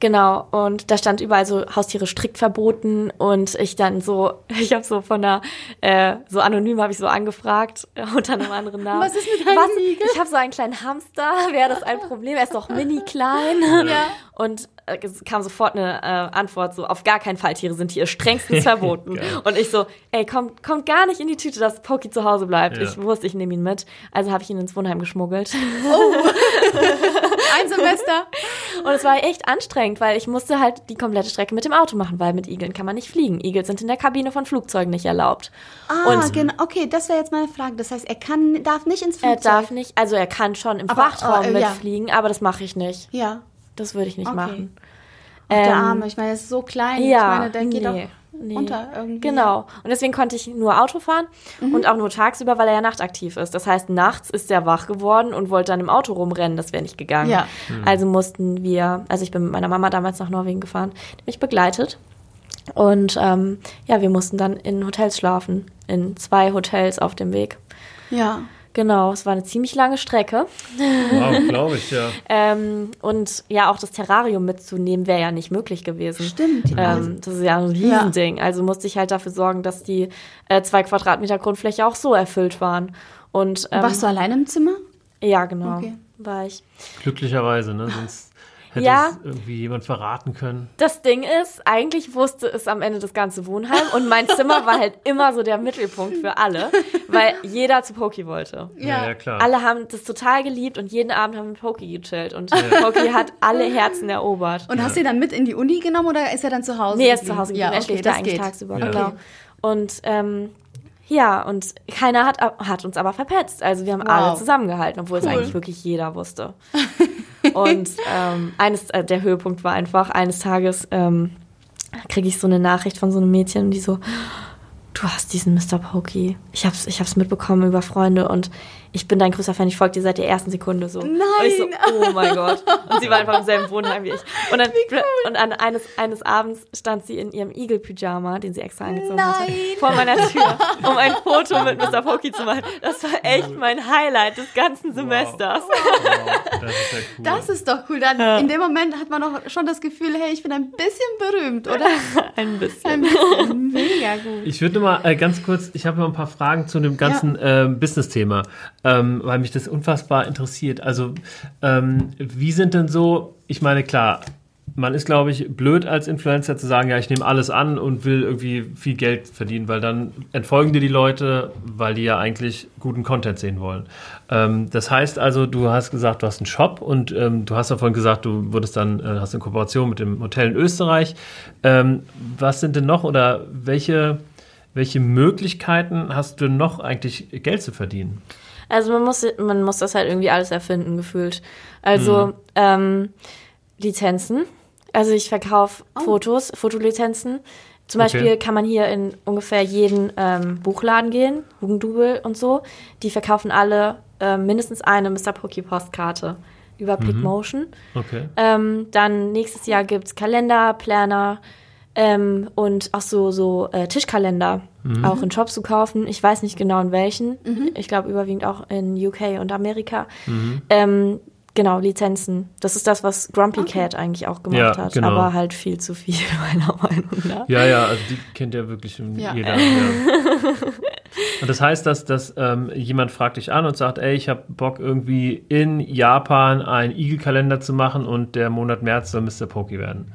Genau, und da stand überall so Haustiere strikt verboten und ich dann so, (laughs) ich habe so von der, äh, so anonym habe ich so angefragt äh, (laughs) unter einem anderen Namen. Was ist mit deinem Igel? Ich habe so einen kleinen Hamster, (laughs) wäre das ein Problem? Er ist doch mini klein. Ja. Und es kam sofort eine äh, Antwort so, auf gar keinen Fall, Tiere sind hier strengstens (laughs) verboten. Und ich so, ey, kommt, kommt gar nicht in die Tüte, dass Poki zu Hause bleibt. Ja. Ich wusste, ich nehme ihn mit. Also habe ich ihn ins Wohnheim geschmuggelt. (laughs) Ein Semester. Und es war echt anstrengend, weil ich musste halt die komplette Strecke mit dem Auto machen, weil mit Igeln kann man nicht fliegen. Igel sind in der Kabine von Flugzeugen nicht erlaubt. Ah, Und- genau. Okay, das wäre jetzt meine Frage. Das heißt, er kann, darf nicht ins Er Flugzeug. darf nicht, also er kann schon im Aber, Frachtraum äh, ja. mitfliegen, aber das mache ich nicht. Ja. Das würde ich nicht Okay. machen. Auch der Ähm, Arme. Ich meine, er ist so klein. Ja, ich meine, der geht nee, doch nee. runter irgendwie. Genau. Und deswegen konnte ich nur Auto fahren Mhm. und auch nur tagsüber, weil er ja nachtaktiv ist. Das heißt, nachts ist er wach geworden und wollte dann im Auto rumrennen. Das wäre nicht gegangen. Ja. Also mussten wir, also ich bin mit meiner Mama damals nach Norwegen gefahren, die mich begleitet. Und ähm, ja, wir mussten dann in Hotels schlafen. In zwei Hotels auf dem Weg. Ja. Genau, es war eine ziemlich lange Strecke. Wow, glaube ich, ja. (laughs) Ähm, und ja, auch das Terrarium mitzunehmen wäre ja nicht möglich gewesen. Stimmt. Ähm, das ist ja ein Riesending. Also musste ich halt dafür sorgen, dass die äh, zwei Quadratmeter Grundfläche auch so erfüllt waren. Und ähm, Warst du alleine im Zimmer? ja, genau, Okay. war ich. Glücklicherweise, ne? Sonst hätte Ja. es irgendwie jemand verraten können. Das Ding ist, eigentlich wusste es am Ende das ganze Wohnheim und mein Zimmer war halt (laughs) immer so der Mittelpunkt für alle, weil jeder zu Poki wollte. Ja, ja klar. Alle haben das total geliebt und jeden Abend haben wir mit Poki gechillt und Poki hat alle Herzen erobert. Und hast du ihn dann mit in die Uni genommen oder ist er dann zu Hause? Nee, er ist zu Hause Ja, geblieben. er okay, schläft da eigentlich geht. tagsüber. Ja. Genau. Und ähm, ja, und keiner hat, hat uns aber verpetzt. Also wir haben Wow. alle zusammengehalten, obwohl es Cool. eigentlich wirklich jeder wusste. (laughs) und ähm, eines, äh, der Höhepunkt war einfach, eines Tages ähm, kriege ich so eine Nachricht von so einem Mädchen, die so, du hast diesen Mr. Pokey. Ich hab's, ich hab's mitbekommen über Freunde und ich bin dein größter Fan, ich folge dir seit der ersten Sekunde so. Und ich so, oh mein Gott. Und sie war einfach im selben Wohnheim wie ich. Und dann, und an eines, eines Abends stand sie in ihrem Igel-Pyjama, den sie extra angezogen hatte, Nein. vor meiner Tür, um ein Foto mit Mr. Pokey zu machen. Das war echt mein Highlight des ganzen Semesters. Wow, das ist ja cool. Das ist doch cool. Dann In dem Moment hat man doch schon das Gefühl, hey, ich bin ein bisschen berühmt, oder? (laughs) Ein bisschen. Ein bisschen. Mega gut. Ich würde mal äh, ganz kurz, ich habe noch ein paar Fragen zu dem ganzen ähm, Business-Thema, ähm, weil mich das unfassbar interessiert. Also, ähm, wie sind denn so, ich meine, klar, man ist, glaube ich, blöd als Influencer zu sagen, ja, ich nehme alles an und will irgendwie viel Geld verdienen, weil dann entfolgen dir die Leute, weil die ja eigentlich guten Content sehen wollen. Ähm, das heißt also, du hast gesagt, du hast einen Shop und ähm, du hast davon gesagt, du würdest dann, äh, hast eine Kooperation mit dem Hotel in Österreich. Ähm, was sind denn noch oder welche, welche Möglichkeiten hast du noch eigentlich Geld zu verdienen? Also man muss, man muss das halt irgendwie alles erfinden, gefühlt. Also ähm, Lizenzen. Also ich verkaufe Fotos, Fotolizenzen. Zum Okay. Beispiel kann man hier in ungefähr jeden ähm, Buchladen gehen, Hugendubel und so. Die verkaufen alle ähm, mindestens eine Mr. Pokey Postkarte über Pickmotion. Okay. Ähm, dann nächstes Jahr gibt's Kalender, Planner ähm, und auch so, so äh, Tischkalender auch in Shops zu kaufen. Ich weiß nicht genau in welchen. Ich glaube überwiegend auch in UK und Amerika. Ähm, genau, Lizenzen. Das ist das, was Grumpy Okay. Cat eigentlich auch gemacht Ja, hat. genau. Aber halt viel zu viel, (laughs) meiner Meinung nach. Ja, ja, also die kennt ja wirklich Ja. jeder. Ja. (laughs) Und das heißt, dass, dass ähm, jemand fragt dich an und sagt, ey, ich habe Bock irgendwie in Japan einen Igelkalender zu machen und der Monat März soll Mr. Pokey werden.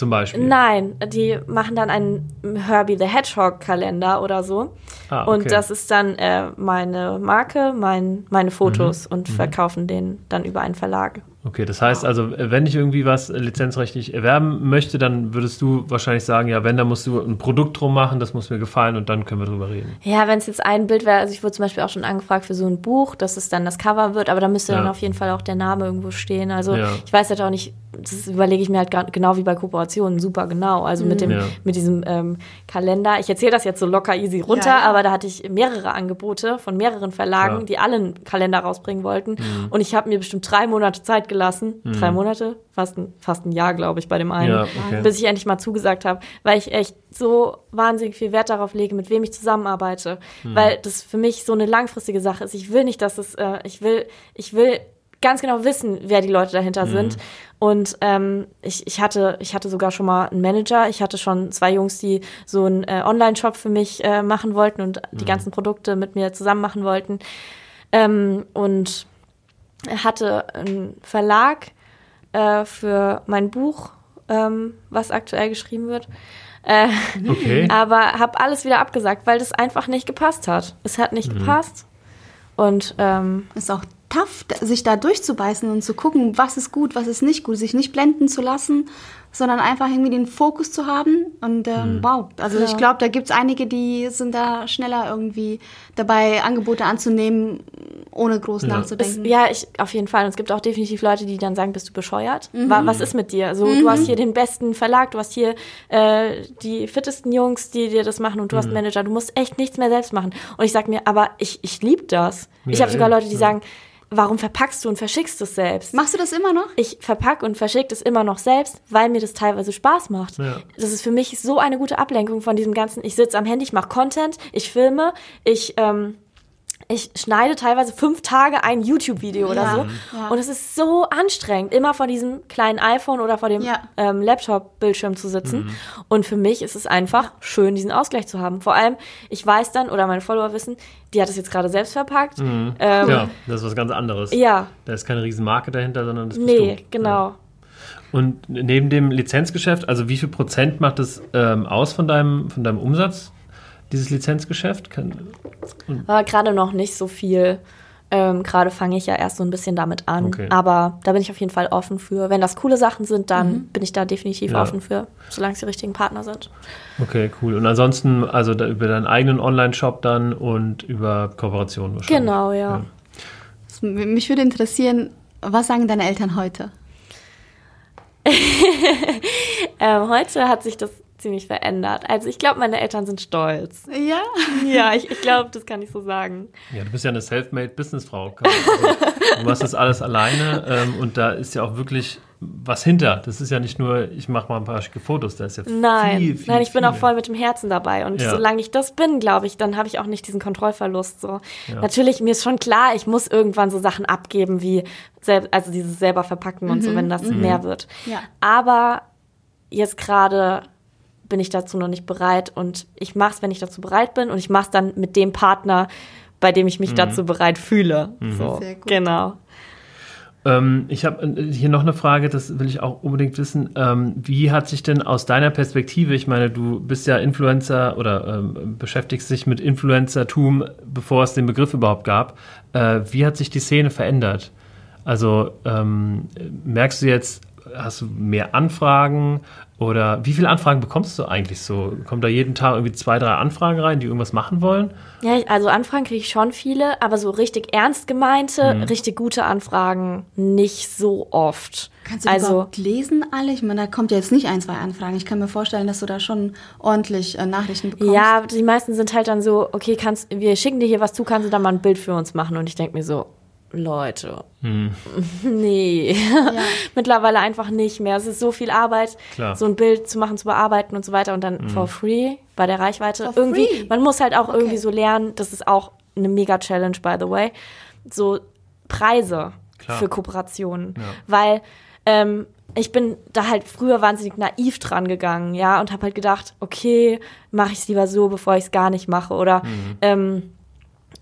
Zum Beispiel. Nein, die machen dann einen Herbie the Hedgehog Kalender oder so. Ah, okay. Und das ist dann äh, meine Marke, mein, meine Fotos Mhm. und verkaufen den dann über einen Verlag. Okay, das heißt also, wenn ich irgendwie was äh, lizenzrechtlich erwerben möchte, dann würdest du wahrscheinlich sagen, ja, wenn, dann musst du ein Produkt drum machen, das muss mir gefallen und dann können wir drüber reden. Ja, wenn es jetzt ein Bild wäre, also ich wurde zum Beispiel auch schon angefragt für so ein Buch, dass es dann das Cover wird, aber da müsste dann Ja. auf jeden Fall auch der Name irgendwo stehen. Also Ja. ich weiß halt auch nicht, das überlege ich mir halt genau wie bei Kooperationen, super genau. Also mit dem, Ja. mit diesem ähm, Kalender. Ich erzähle das jetzt so locker easy runter, Ja, ja. aber da hatte ich mehrere Angebote von mehreren Verlagen, die alle einen Kalender rausbringen wollten. Mhm. Und ich habe mir bestimmt drei Monate Zeit gelassen. Drei Monate? Fast ein, fast ein Jahr, glaube ich, bei dem einen Ja, okay. bis ich endlich mal zugesagt habe, weil ich echt so wahnsinnig viel Wert darauf lege, mit wem ich zusammenarbeite, Hm. weil das für mich so eine langfristige Sache ist. Ich will nicht, dass es, äh, ich will, ich will ganz genau wissen, wer die Leute dahinter Hm. sind. Und ähm, ich, ich hatte, ich hatte sogar schon mal einen Manager. Ich hatte schon zwei Jungs, die so einen äh, Online-Shop für mich äh, machen wollten und die ganzen Produkte mit mir zusammen machen wollten. Ähm, und hatte einen Verlag äh, für mein Buch, ähm, was aktuell geschrieben wird. Äh, Okay. (laughs) aber habe alles wieder abgesagt, weil das einfach nicht gepasst hat. Es hat nicht gepasst. Und ähm, Ist auch tough, sich da durchzubeißen und zu gucken, was ist gut, was ist nicht gut, sich nicht blenden zu lassen, sondern einfach irgendwie den Fokus zu haben. Und ähm, wow, also ich Ja. glaube, da gibt es einige, die sind da schneller irgendwie dabei, Angebote anzunehmen, ohne groß Ja. es, nachzudenken. ja, ich auf jeden Fall. Und es gibt auch definitiv Leute, die dann sagen, bist du bescheuert? Wa- Was ist mit dir? Also du hast hier den besten Verlag, du hast hier äh, die fittesten Jungs, die dir das machen und du hast einen Manager. Du musst echt nichts mehr selbst machen. Und ich sag mir, aber ich, ich liebe das. ich Ja, habe sogar Leute, die ja. sagen, warum verpackst du und verschickst es selbst? Machst du das immer noch? ich verpacke und verschicke es immer noch selbst, weil mir das teilweise Spaß macht. Ja. Das ist für mich so eine gute Ablenkung von diesem ganzen, ich sitze am Handy, ich mache Content, ich filme, ich, ähm, ich schneide teilweise fünf Tage ein YouTube-Video oder Ja, so. ja. Und es ist so anstrengend, immer vor diesem kleinen iPhone oder vor dem Ja. ähm, Laptop-Bildschirm zu sitzen. Und für mich ist es einfach schön, diesen Ausgleich zu haben. Vor allem, ich weiß dann, oder meine Follower wissen, die hat es jetzt gerade selbst verpackt. Ähm, ja, das ist was ganz anderes. ja, Da ist keine riesen Marke dahinter, sondern das bist nee, du. genau. Ja. Und neben dem Lizenzgeschäft, also wie viel Prozent macht es ähm, aus von deinem, von deinem Umsatz, dieses Lizenzgeschäft? Kann, Aber gerade noch nicht so viel. Ähm, gerade fange ich ja erst so ein bisschen damit an. Okay. Aber da bin ich auf jeden Fall offen für. Wenn das coole Sachen sind, dann bin ich da definitiv Ja. offen für, solange es die richtigen Partner sind. okay, cool. Und ansonsten, also da, über deinen eigenen Online-Shop dann und über Kooperationen wahrscheinlich. Genau, ja. Das- Mich würde interessieren, was sagen deine Eltern heute? (laughs) Ähm, heute hat sich das ziemlich verändert. Also ich glaube, meine Eltern sind stolz. Ja? Ja, ich, ich glaube, das kann ich so sagen. Ja, du bist ja eine self-made Businessfrau. Also, du machst das alles alleine ähm, und da ist ja auch wirklich was hinter. Das ist ja nicht nur, ich mache mal ein paar schicke Fotos, da ist ja Nein, viel, viel, nein, ich bin viel auch voll mit dem Herzen dabei. Und Ja. solange ich das bin, glaube ich, dann habe ich auch nicht diesen Kontrollverlust. So. Ja. Natürlich, mir ist schon klar, ich muss irgendwann so Sachen abgeben, wie also dieses selber verpacken und so, wenn das mehr wird. Ja. Aber jetzt gerade bin ich dazu noch nicht bereit und ich mache es, wenn ich dazu bereit bin und ich mache es dann mit dem Partner, bei dem ich mich dazu bereit fühle. So, Sehr gut. genau. Ähm, ich habe hier noch eine Frage, das will ich auch unbedingt wissen. Ähm, wie hat sich denn aus deiner Perspektive, ich meine, du bist ja Influencer oder ähm, beschäftigst dich mit Influencertum, bevor es den Begriff überhaupt gab. Äh, wie hat sich die Szene verändert? Also ähm, merkst du jetzt, hast du mehr Anfragen oder wie viele Anfragen bekommst du eigentlich so? Kommen da jeden Tag irgendwie zwei, drei Anfragen rein, die irgendwas machen wollen? Ja, also Anfragen kriege ich schon viele, aber so richtig ernst gemeinte, Mhm. richtig gute Anfragen nicht so oft. Kannst du also überhaupt lesen alle? Ich meine, da kommt ja jetzt nicht ein, zwei Anfragen. Ich kann mir vorstellen, dass du da schon ordentlich äh, Nachrichten bekommst. ja, die meisten sind halt dann so, okay, kannst wir schicken dir hier was zu, kannst du da mal ein Bild für uns machen und ich denke mir so, Leute, Hm. (laughs) nee, (laughs) mittlerweile einfach nicht mehr. Es ist so viel Arbeit, Klar. so ein Bild zu machen, zu bearbeiten und so weiter und dann for free bei der Reichweite. For irgendwie, free? man muss halt auch Okay. irgendwie so lernen, das ist auch eine mega Challenge, by the way, so Preise. Klar. für Kooperationen. Ja. Weil ähm, ich bin da halt früher wahnsinnig naiv dran gegangen, ja, und habe halt gedacht, okay, mache ich es lieber so, bevor ich es gar nicht mache. Oder ähm,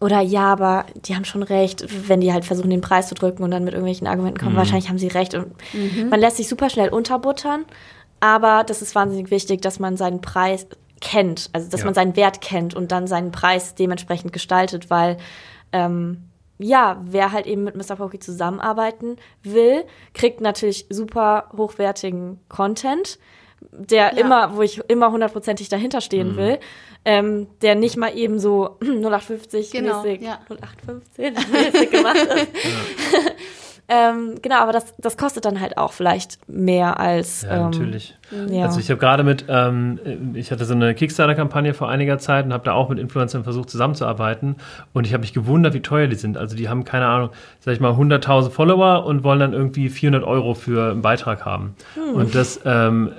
oder ja, aber die haben schon recht, wenn die halt versuchen, den Preis zu drücken und dann mit irgendwelchen Argumenten kommen, wahrscheinlich haben sie recht. Und man lässt sich super schnell unterbuttern, aber das ist wahnsinnig wichtig, dass man seinen Preis kennt, also dass Ja. man seinen Wert kennt und dann seinen Preis dementsprechend gestaltet, weil ähm, ja, wer halt eben mit Mr. Pokey zusammenarbeiten will, kriegt natürlich super hochwertigen Content, der Ja. immer, wo ich immer hundertprozentig dahinter stehen will, ähm, der nicht mal eben so (clears throat) 0850 Genau, mäßig, ja. 0815 (laughs) mäßig gemacht ist. (laughs) ähm, genau, aber das, das kostet dann halt auch vielleicht mehr als. Ja, ähm, natürlich. Ja. Also ich habe gerade mit, ähm, ich hatte so eine Kickstarter-Kampagne vor einiger Zeit und habe da auch mit Influencern versucht zusammenzuarbeiten und ich habe mich gewundert, wie teuer die sind. Also die haben, keine Ahnung, sag ich mal 100.000 Follower und wollen dann irgendwie 400 Euro für einen Beitrag haben. Und das, ähm,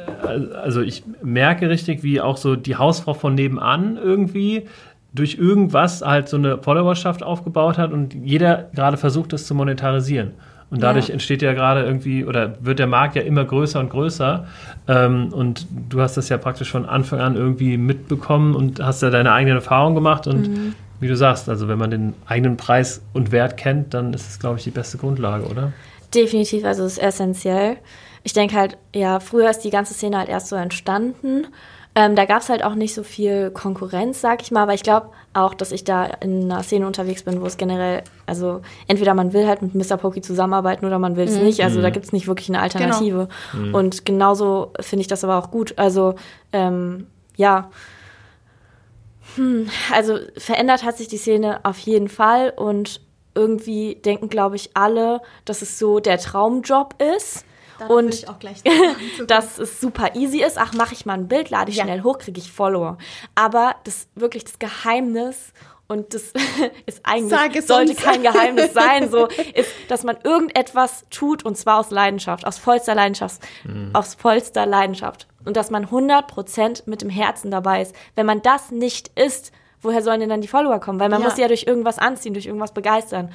also ich merke richtig, wie auch so die Hausfrau von nebenan irgendwie durch irgendwas halt so eine Followerschaft aufgebaut hat und jeder gerade versucht, das zu monetarisieren. Und dadurch Ja. entsteht ja gerade irgendwie, oder wird der Markt ja immer größer und größer. Ähm, und du hast das ja praktisch von Anfang an irgendwie mitbekommen und hast ja deine eigenen Erfahrungen gemacht. Und Mhm. wie du sagst, also wenn man den eigenen Preis und Wert kennt, dann ist es, glaube ich, die beste Grundlage, oder? Definitiv, also es ist essentiell. Ich denke halt, ja, früher ist die ganze Szene halt erst so entstanden. Ähm, da gab es halt auch nicht so viel Konkurrenz, sag ich mal, aber ich glaube auch, dass ich da in einer Szene unterwegs bin, wo es generell, also entweder man will halt mit Mr. Pokey zusammenarbeiten oder man will es nicht. Also da gibt es nicht wirklich eine Alternative. Und genauso finde ich das aber auch gut. Also ähm, ja, hm, also verändert hat sich die Szene auf jeden Fall und irgendwie denken, glaube ich, alle, dass es so der Traumjob ist. Will und ich auch gleich (laughs) dass es super easy ist. Ach, mache ich mal ein Bild, lade ich Ja. schnell hoch, kriege ich Follower. Aber das wirklich das Geheimnis und das (laughs) ist eigentlich sollte uns. kein Geheimnis sein, so (laughs) ist, dass man irgendetwas tut und zwar aus Leidenschaft, aus vollster Leidenschaft, aus vollster Leidenschaft und dass man 100% mit dem Herzen dabei ist. Wenn man das nicht ist, woher sollen denn dann die Follower kommen? Weil man Ja. muss sie ja durch irgendwas anziehen, durch irgendwas begeistern.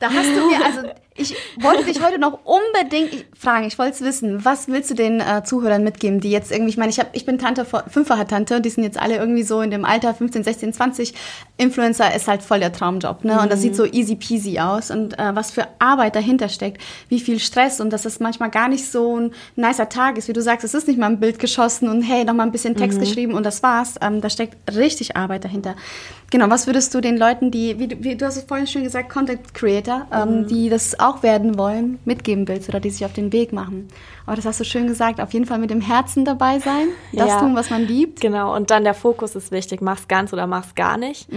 Da hast du mir, also ich wollte dich heute noch unbedingt fragen, ich wollte es wissen, was willst du den äh, Zuhörern mitgeben, die jetzt irgendwie, ich meine, ich, hab, ich bin Tante, von- fünffache Tante, die sind jetzt alle irgendwie so in dem Alter 15, 16, 20. Influencer ist halt voll der Traumjob, ne? Und das sieht so easy peasy aus und äh, was für Arbeit dahinter steckt, wie viel Stress und dass es manchmal gar nicht so ein nicer Tag ist, wie du sagst, es ist nicht mal ein Bild geschossen und hey, noch mal ein bisschen Text geschrieben und das war's. Ähm, da steckt richtig Arbeit dahinter. Genau, was würdest du den Leuten, die, wie, du- wie du hast es vorhin schön gesagt, Content Creator, ähm, die das auch werden wollen, mitgeben willst oder die sich auf den Weg machen? Aber das hast du schön gesagt, auf jeden Fall mit dem Herzen dabei sein, (laughs) das Ja. tun, was man liebt. Genau, und dann der Fokus ist wichtig, mach's ganz oder mach's gar nicht.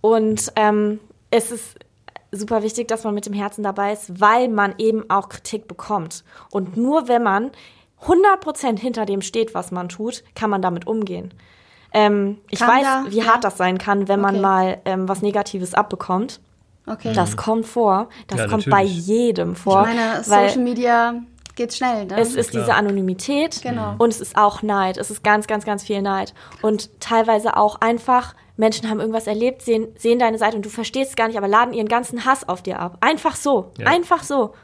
Und ähm, es ist super wichtig, dass man mit dem Herzen dabei ist, weil man eben auch Kritik bekommt. Und nur wenn man 100% hinter dem steht, was man tut, kann man damit umgehen. Ähm, ich Kann weiß, da- wie ja. hart das sein kann, wenn man Okay. mal ähm, was Negatives abbekommt. Okay. Das kommt vor. Das Ja, kommt natürlich. bei jedem ich vor. meine, weil Social Media geht schnell, ne? es ist klar. diese Anonymität Genau. und es ist auch Neid. Es ist ganz, ganz, ganz viel Neid. Und teilweise auch einfach, Menschen haben irgendwas erlebt, sehen, sehen deine Seite und du verstehst es gar nicht, aber laden ihren ganzen Hass auf dir ab. Einfach so. Ja. Einfach so.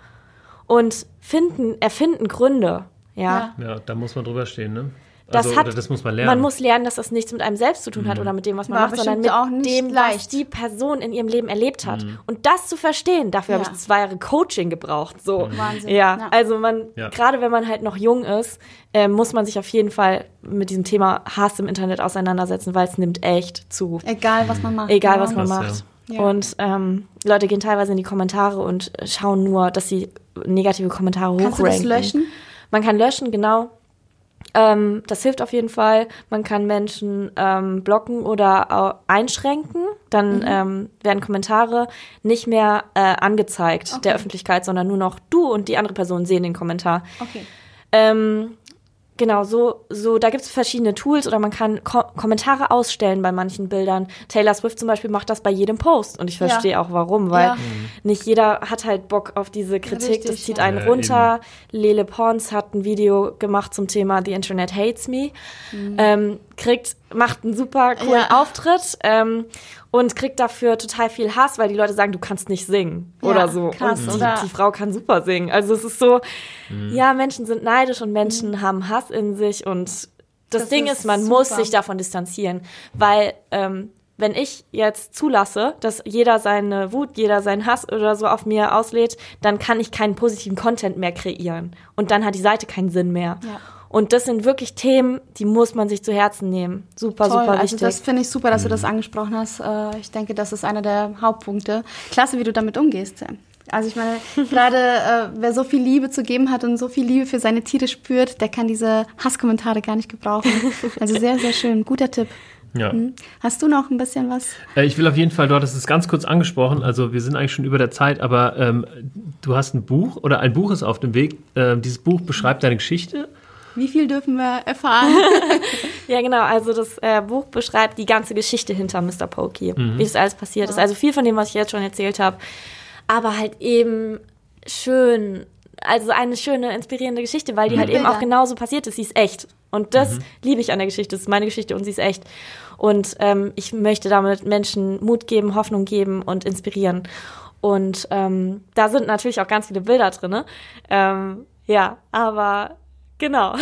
Und finden, erfinden Gründe. Ja. Ja. Ja, da muss man drüber stehen, ne? Das, Also, hat, das muss man lernen. Man muss lernen, dass das nichts mit einem selbst zu tun hat oder mit dem, was man War macht, sondern mit dem, was leicht. die Person in ihrem Leben erlebt hat. Und das zu verstehen, dafür Ja. habe ich zwei Jahre Coaching gebraucht. So. Wahnsinn. Ja, Ja. also man, Ja. gerade wenn man halt noch jung ist, äh, muss man sich auf jeden Fall mit diesem Thema Hass im Internet auseinandersetzen, weil es nimmt echt zu. Egal, was man macht. Egal, ja. was man macht. ja. Und ähm, Leute gehen teilweise in die Kommentare und schauen nur, dass sie negative Kommentare Kannst du das hochranken. löschen? Man kann löschen, genau. Ähm, das hilft auf jeden Fall. Man kann Menschen ähm, blocken oder einschränken. Dann ähm, werden Kommentare nicht mehr äh, angezeigt Okay. der Öffentlichkeit, sondern nur noch du und die andere Person sehen den Kommentar. Okay. Genau, so, so, da gibt es verschiedene Tools oder man kann Ko Kommentare ausstellen bei manchen Bildern. Taylor Swift zum Beispiel macht das bei jedem Post und ich Ja. verstehe auch warum, weil Ja. nicht jeder hat halt Bock auf diese Kritik. Richtig, das zieht ja. einen Ja, runter. Lele Pons hat ein Video gemacht zum Thema The Internet Hates Me. Ähm, kriegt, macht einen super coolen Mhm. Ja. Auftritt ähm, und kriegt dafür total viel Hass, weil die Leute sagen, du kannst nicht singen Ja, oder so. krass, und die, oder? die Frau kann super singen. Also es ist so, ja, Menschen sind neidisch und Menschen haben Hass in sich und das, Das Ding ist ist, man muss super. sich davon distanzieren, weil ähm, wenn ich jetzt zulasse, dass jeder seine Wut, jeder seinen Hass oder so auf mir auslädt, dann kann ich keinen positiven Content mehr kreieren und dann hat die Seite keinen Sinn mehr. Ja. Und das sind wirklich Themen, die muss man sich zu Herzen nehmen. Super, Toll, super also wichtig. das finde ich super, dass du Mhm. das angesprochen hast. Äh, Ich denke, das ist einer der Hauptpunkte. Klasse, wie du damit umgehst. Also ich meine, (laughs) gerade äh, wer so viel Liebe zu geben hat und so viel Liebe für seine Tiere spürt, der kann diese Hasskommentare gar nicht gebrauchen. (laughs) Also sehr, sehr schön. Guter Tipp. Ja. Hast du noch ein bisschen was? Äh, Ich will auf jeden Fall, du hattest es ganz kurz angesprochen, also wir sind eigentlich schon über der Zeit, aber ähm, du hast ein Buch oder ein Buch ist auf dem Weg. Ähm, dieses Buch beschreibt deine Geschichte. Wie viel dürfen wir erfahren? (laughs) Ja, genau. Also das äh, Buch beschreibt die ganze Geschichte hinter Mr. Pokey, wie das alles passiert ist. Also viel von dem, was ich jetzt schon erzählt habe, aber halt eben schön, also eine schöne, inspirierende Geschichte, weil die halt eben auch genauso passiert ist. Sie ist echt. Und das liebe ich an der Geschichte. Das ist meine Geschichte und sie ist echt. Und ähm, ich möchte damit Menschen Mut geben, Hoffnung geben und inspirieren. Und ähm, da sind natürlich auch ganz viele Bilder drin. Ne? Ähm, ja, aber genau.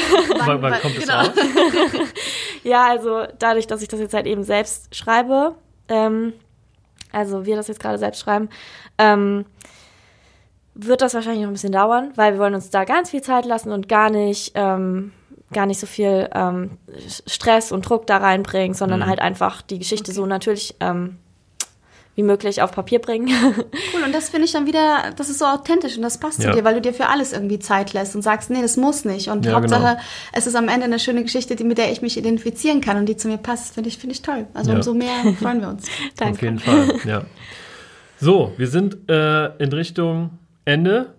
Wann, wann kommt es genau. raus? (laughs) Ja, also dadurch, dass ich das jetzt halt eben selbst schreibe, ähm, also wir das jetzt gerade selbst schreiben, ähm, wird das wahrscheinlich noch ein bisschen dauern, weil wir wollen uns da ganz viel Zeit lassen und gar nicht, ähm, gar nicht so viel ähm, Stress und Druck da reinbringen, sondern halt einfach die Geschichte so natürlich ähm, wie möglich auf Papier bringen. (laughs) Cool, und das finde ich dann wieder, das ist so authentisch und das passt Ja. zu dir, weil du dir für alles irgendwie Zeit lässt und sagst, nee, das muss nicht. Und Ja, Hauptsache, genau. es ist am Ende eine schöne Geschichte, die, mit der ich mich identifizieren kann und die zu mir passt, finde ich, finde ich toll. Also Ja. umso mehr (laughs) freuen wir uns. Auf jeden Fall, ja. So, wir sind äh, in Richtung Ende.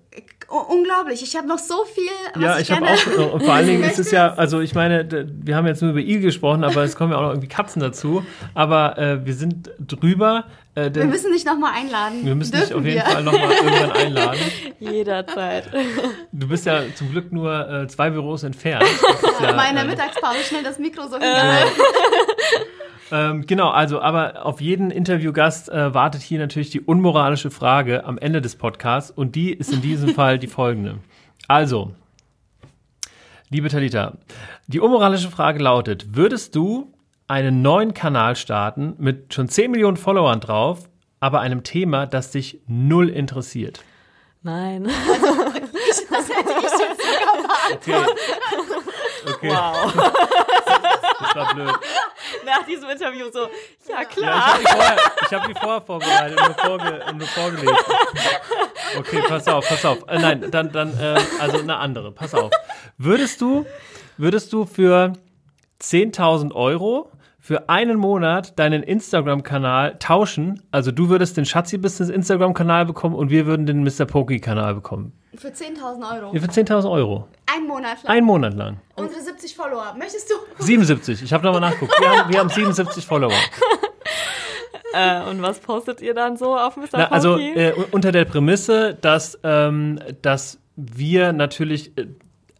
U- Unglaublich, ich habe noch so viel, was ja, ich, ich habe auch, und (laughs) vor allen Dingen ist es ja, also ich meine, wir haben jetzt nur über Igel gesprochen, aber es kommen ja auch noch irgendwie Katzen dazu. Aber äh, wir sind drüber. Äh, wir müssen dich nochmal einladen. wir müssen dich Dürfen auf jeden wir? Fall nochmal irgendwann einladen. (laughs) Jederzeit. Du bist ja zum Glück nur äh, zwei Büros entfernt. (laughs) Ja, in der ähm, Mittagspause schnell das Mikro so hingehalten. Ähm, genau, also aber auf jeden Interviewgast äh, wartet hier natürlich die unmoralische Frage am Ende des Podcasts und die ist in diesem (laughs) Fall die folgende. Also, liebe Talita, die unmoralische Frage lautet, würdest du einen neuen Kanal starten mit schon 10 Millionen Followern drauf, aber einem Thema, das dich null interessiert? Nein. Das hätte ich jetzt sogar. Okay. okay. Wow. (laughs) (laughs) Das war blöd. Nach diesem Interview so, ja Ja, klar. ich habe die, hab die vorher vorbereitet und nur, vorge und nur vorgelesen. Okay, pass auf, pass auf. Äh, nein, dann, dann äh, also eine andere. Pass auf. Würdest du, würdest du für 10.000 Euro für einen Monat deinen Instagram-Kanal tauschen? Also du würdest den Schatzi-Business Instagram-Kanal bekommen und wir würden den Mr. Poki-Kanal bekommen. Für 10.000 Euro. Ja, für 10.000 Euro. Ein Monat lang. Ein Monat lang. Unsere 70 Follower. Möchtest du? 77. Ich habe nochmal nachgeguckt. Wir haben, wir haben 77 Follower. (laughs) Äh, und was postet ihr dann so auf Mr. Na, also Poki? äh, un- unter der Prämisse, dass, ähm, dass wir natürlich äh,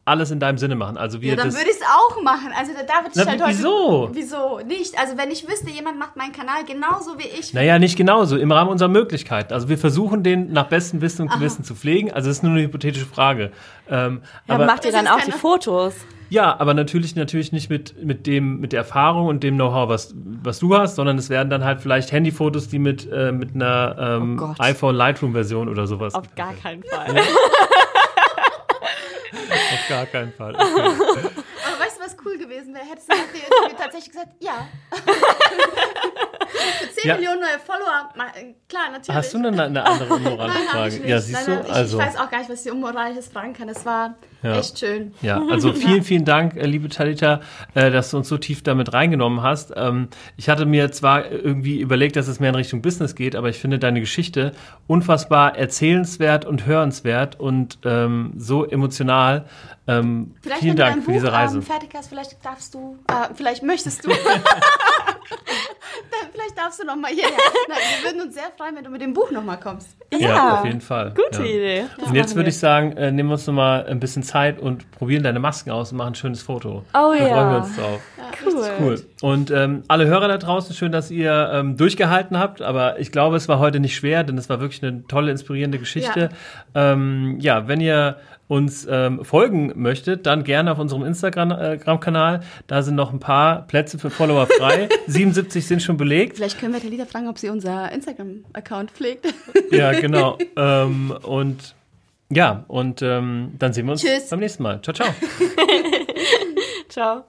alles in deinem Sinne machen. Also wir Ja, dann würde ich es auch machen. Also da, da würde ich Na, halt heute... wieso? Wieso nicht? Also wenn ich wüsste, jemand macht meinen Kanal genauso wie ich. naja, nicht genauso, im Rahmen unserer Möglichkeiten. Also wir versuchen den nach bestem Wissen und Gewissen zu pflegen. Also das ist nur eine hypothetische Frage. Ähm, ja, aber, macht ihr dann auch keine- die Fotos? ja, aber natürlich, natürlich nicht mit, mit, dem, mit der Erfahrung und dem Know-how, was, was du hast, sondern es werden dann halt vielleicht Handyfotos, die mit, äh, mit einer ähm, Oh iPhone Lightroom-Version oder sowas. Auf gar keinen Fall. (laughs) Auf gar keinen Fall. Okay. Aber weißt du, was cool gewesen wäre? Hättest du Interview tatsächlich gesagt, ja. (laughs) (laughs) Für 10 Ja. Millionen neue Follower, äh, klar, natürlich. Hast du eine, eine andere (laughs) unmoralische Nein, Frage? Ja, siehst Nein, du? ich, also. ich weiß auch gar nicht, was ich unmoralisches fragen kann. Es war Ja. echt schön. Ja, also (laughs) vielen, vielen Dank, äh, liebe Talita, äh, dass du uns so tief damit reingenommen hast. Ähm, ich hatte mir zwar irgendwie überlegt, dass es mehr in Richtung Business geht, aber ich finde deine Geschichte unfassbar erzählenswert und hörenswert und ähm, so emotional. Ähm, Vielleicht, vielen Dank für diese Buch, Reise. Ähm, fertig hast, vielleicht darfst du, äh, vielleicht möchtest du, Dann vielleicht darfst du noch mal hierher. Na, wir würden uns sehr freuen, wenn du mit dem Buch noch mal kommst. Ja, Ja, auf jeden Fall. Gute ja. Idee. Das Und jetzt würde ich sagen, äh, nehmen wir uns noch mal ein bisschen Zeit und probieren deine Masken aus und machen ein schönes Foto. Oh da ja. freuen wir uns drauf. Cool. Cool. Und ähm, alle Hörer da draußen, schön, dass ihr ähm, durchgehalten habt. Aber ich glaube, es war heute nicht schwer, denn es war wirklich eine tolle, inspirierende Geschichte. Ja, ähm, ja wenn ihr uns ähm, folgen möchtet, dann gerne auf unserem Instagram-Kanal. Da sind noch ein paar Plätze für Follower frei. (laughs) 77 sind schon belegt. Vielleicht können wir Talita fragen, ob sie unser Instagram-Account pflegt. Ja, genau. (laughs) ähm, und ja, und ähm, dann sehen wir uns Tschüss. beim nächsten Mal. Ciao, ciao. (laughs) Ciao.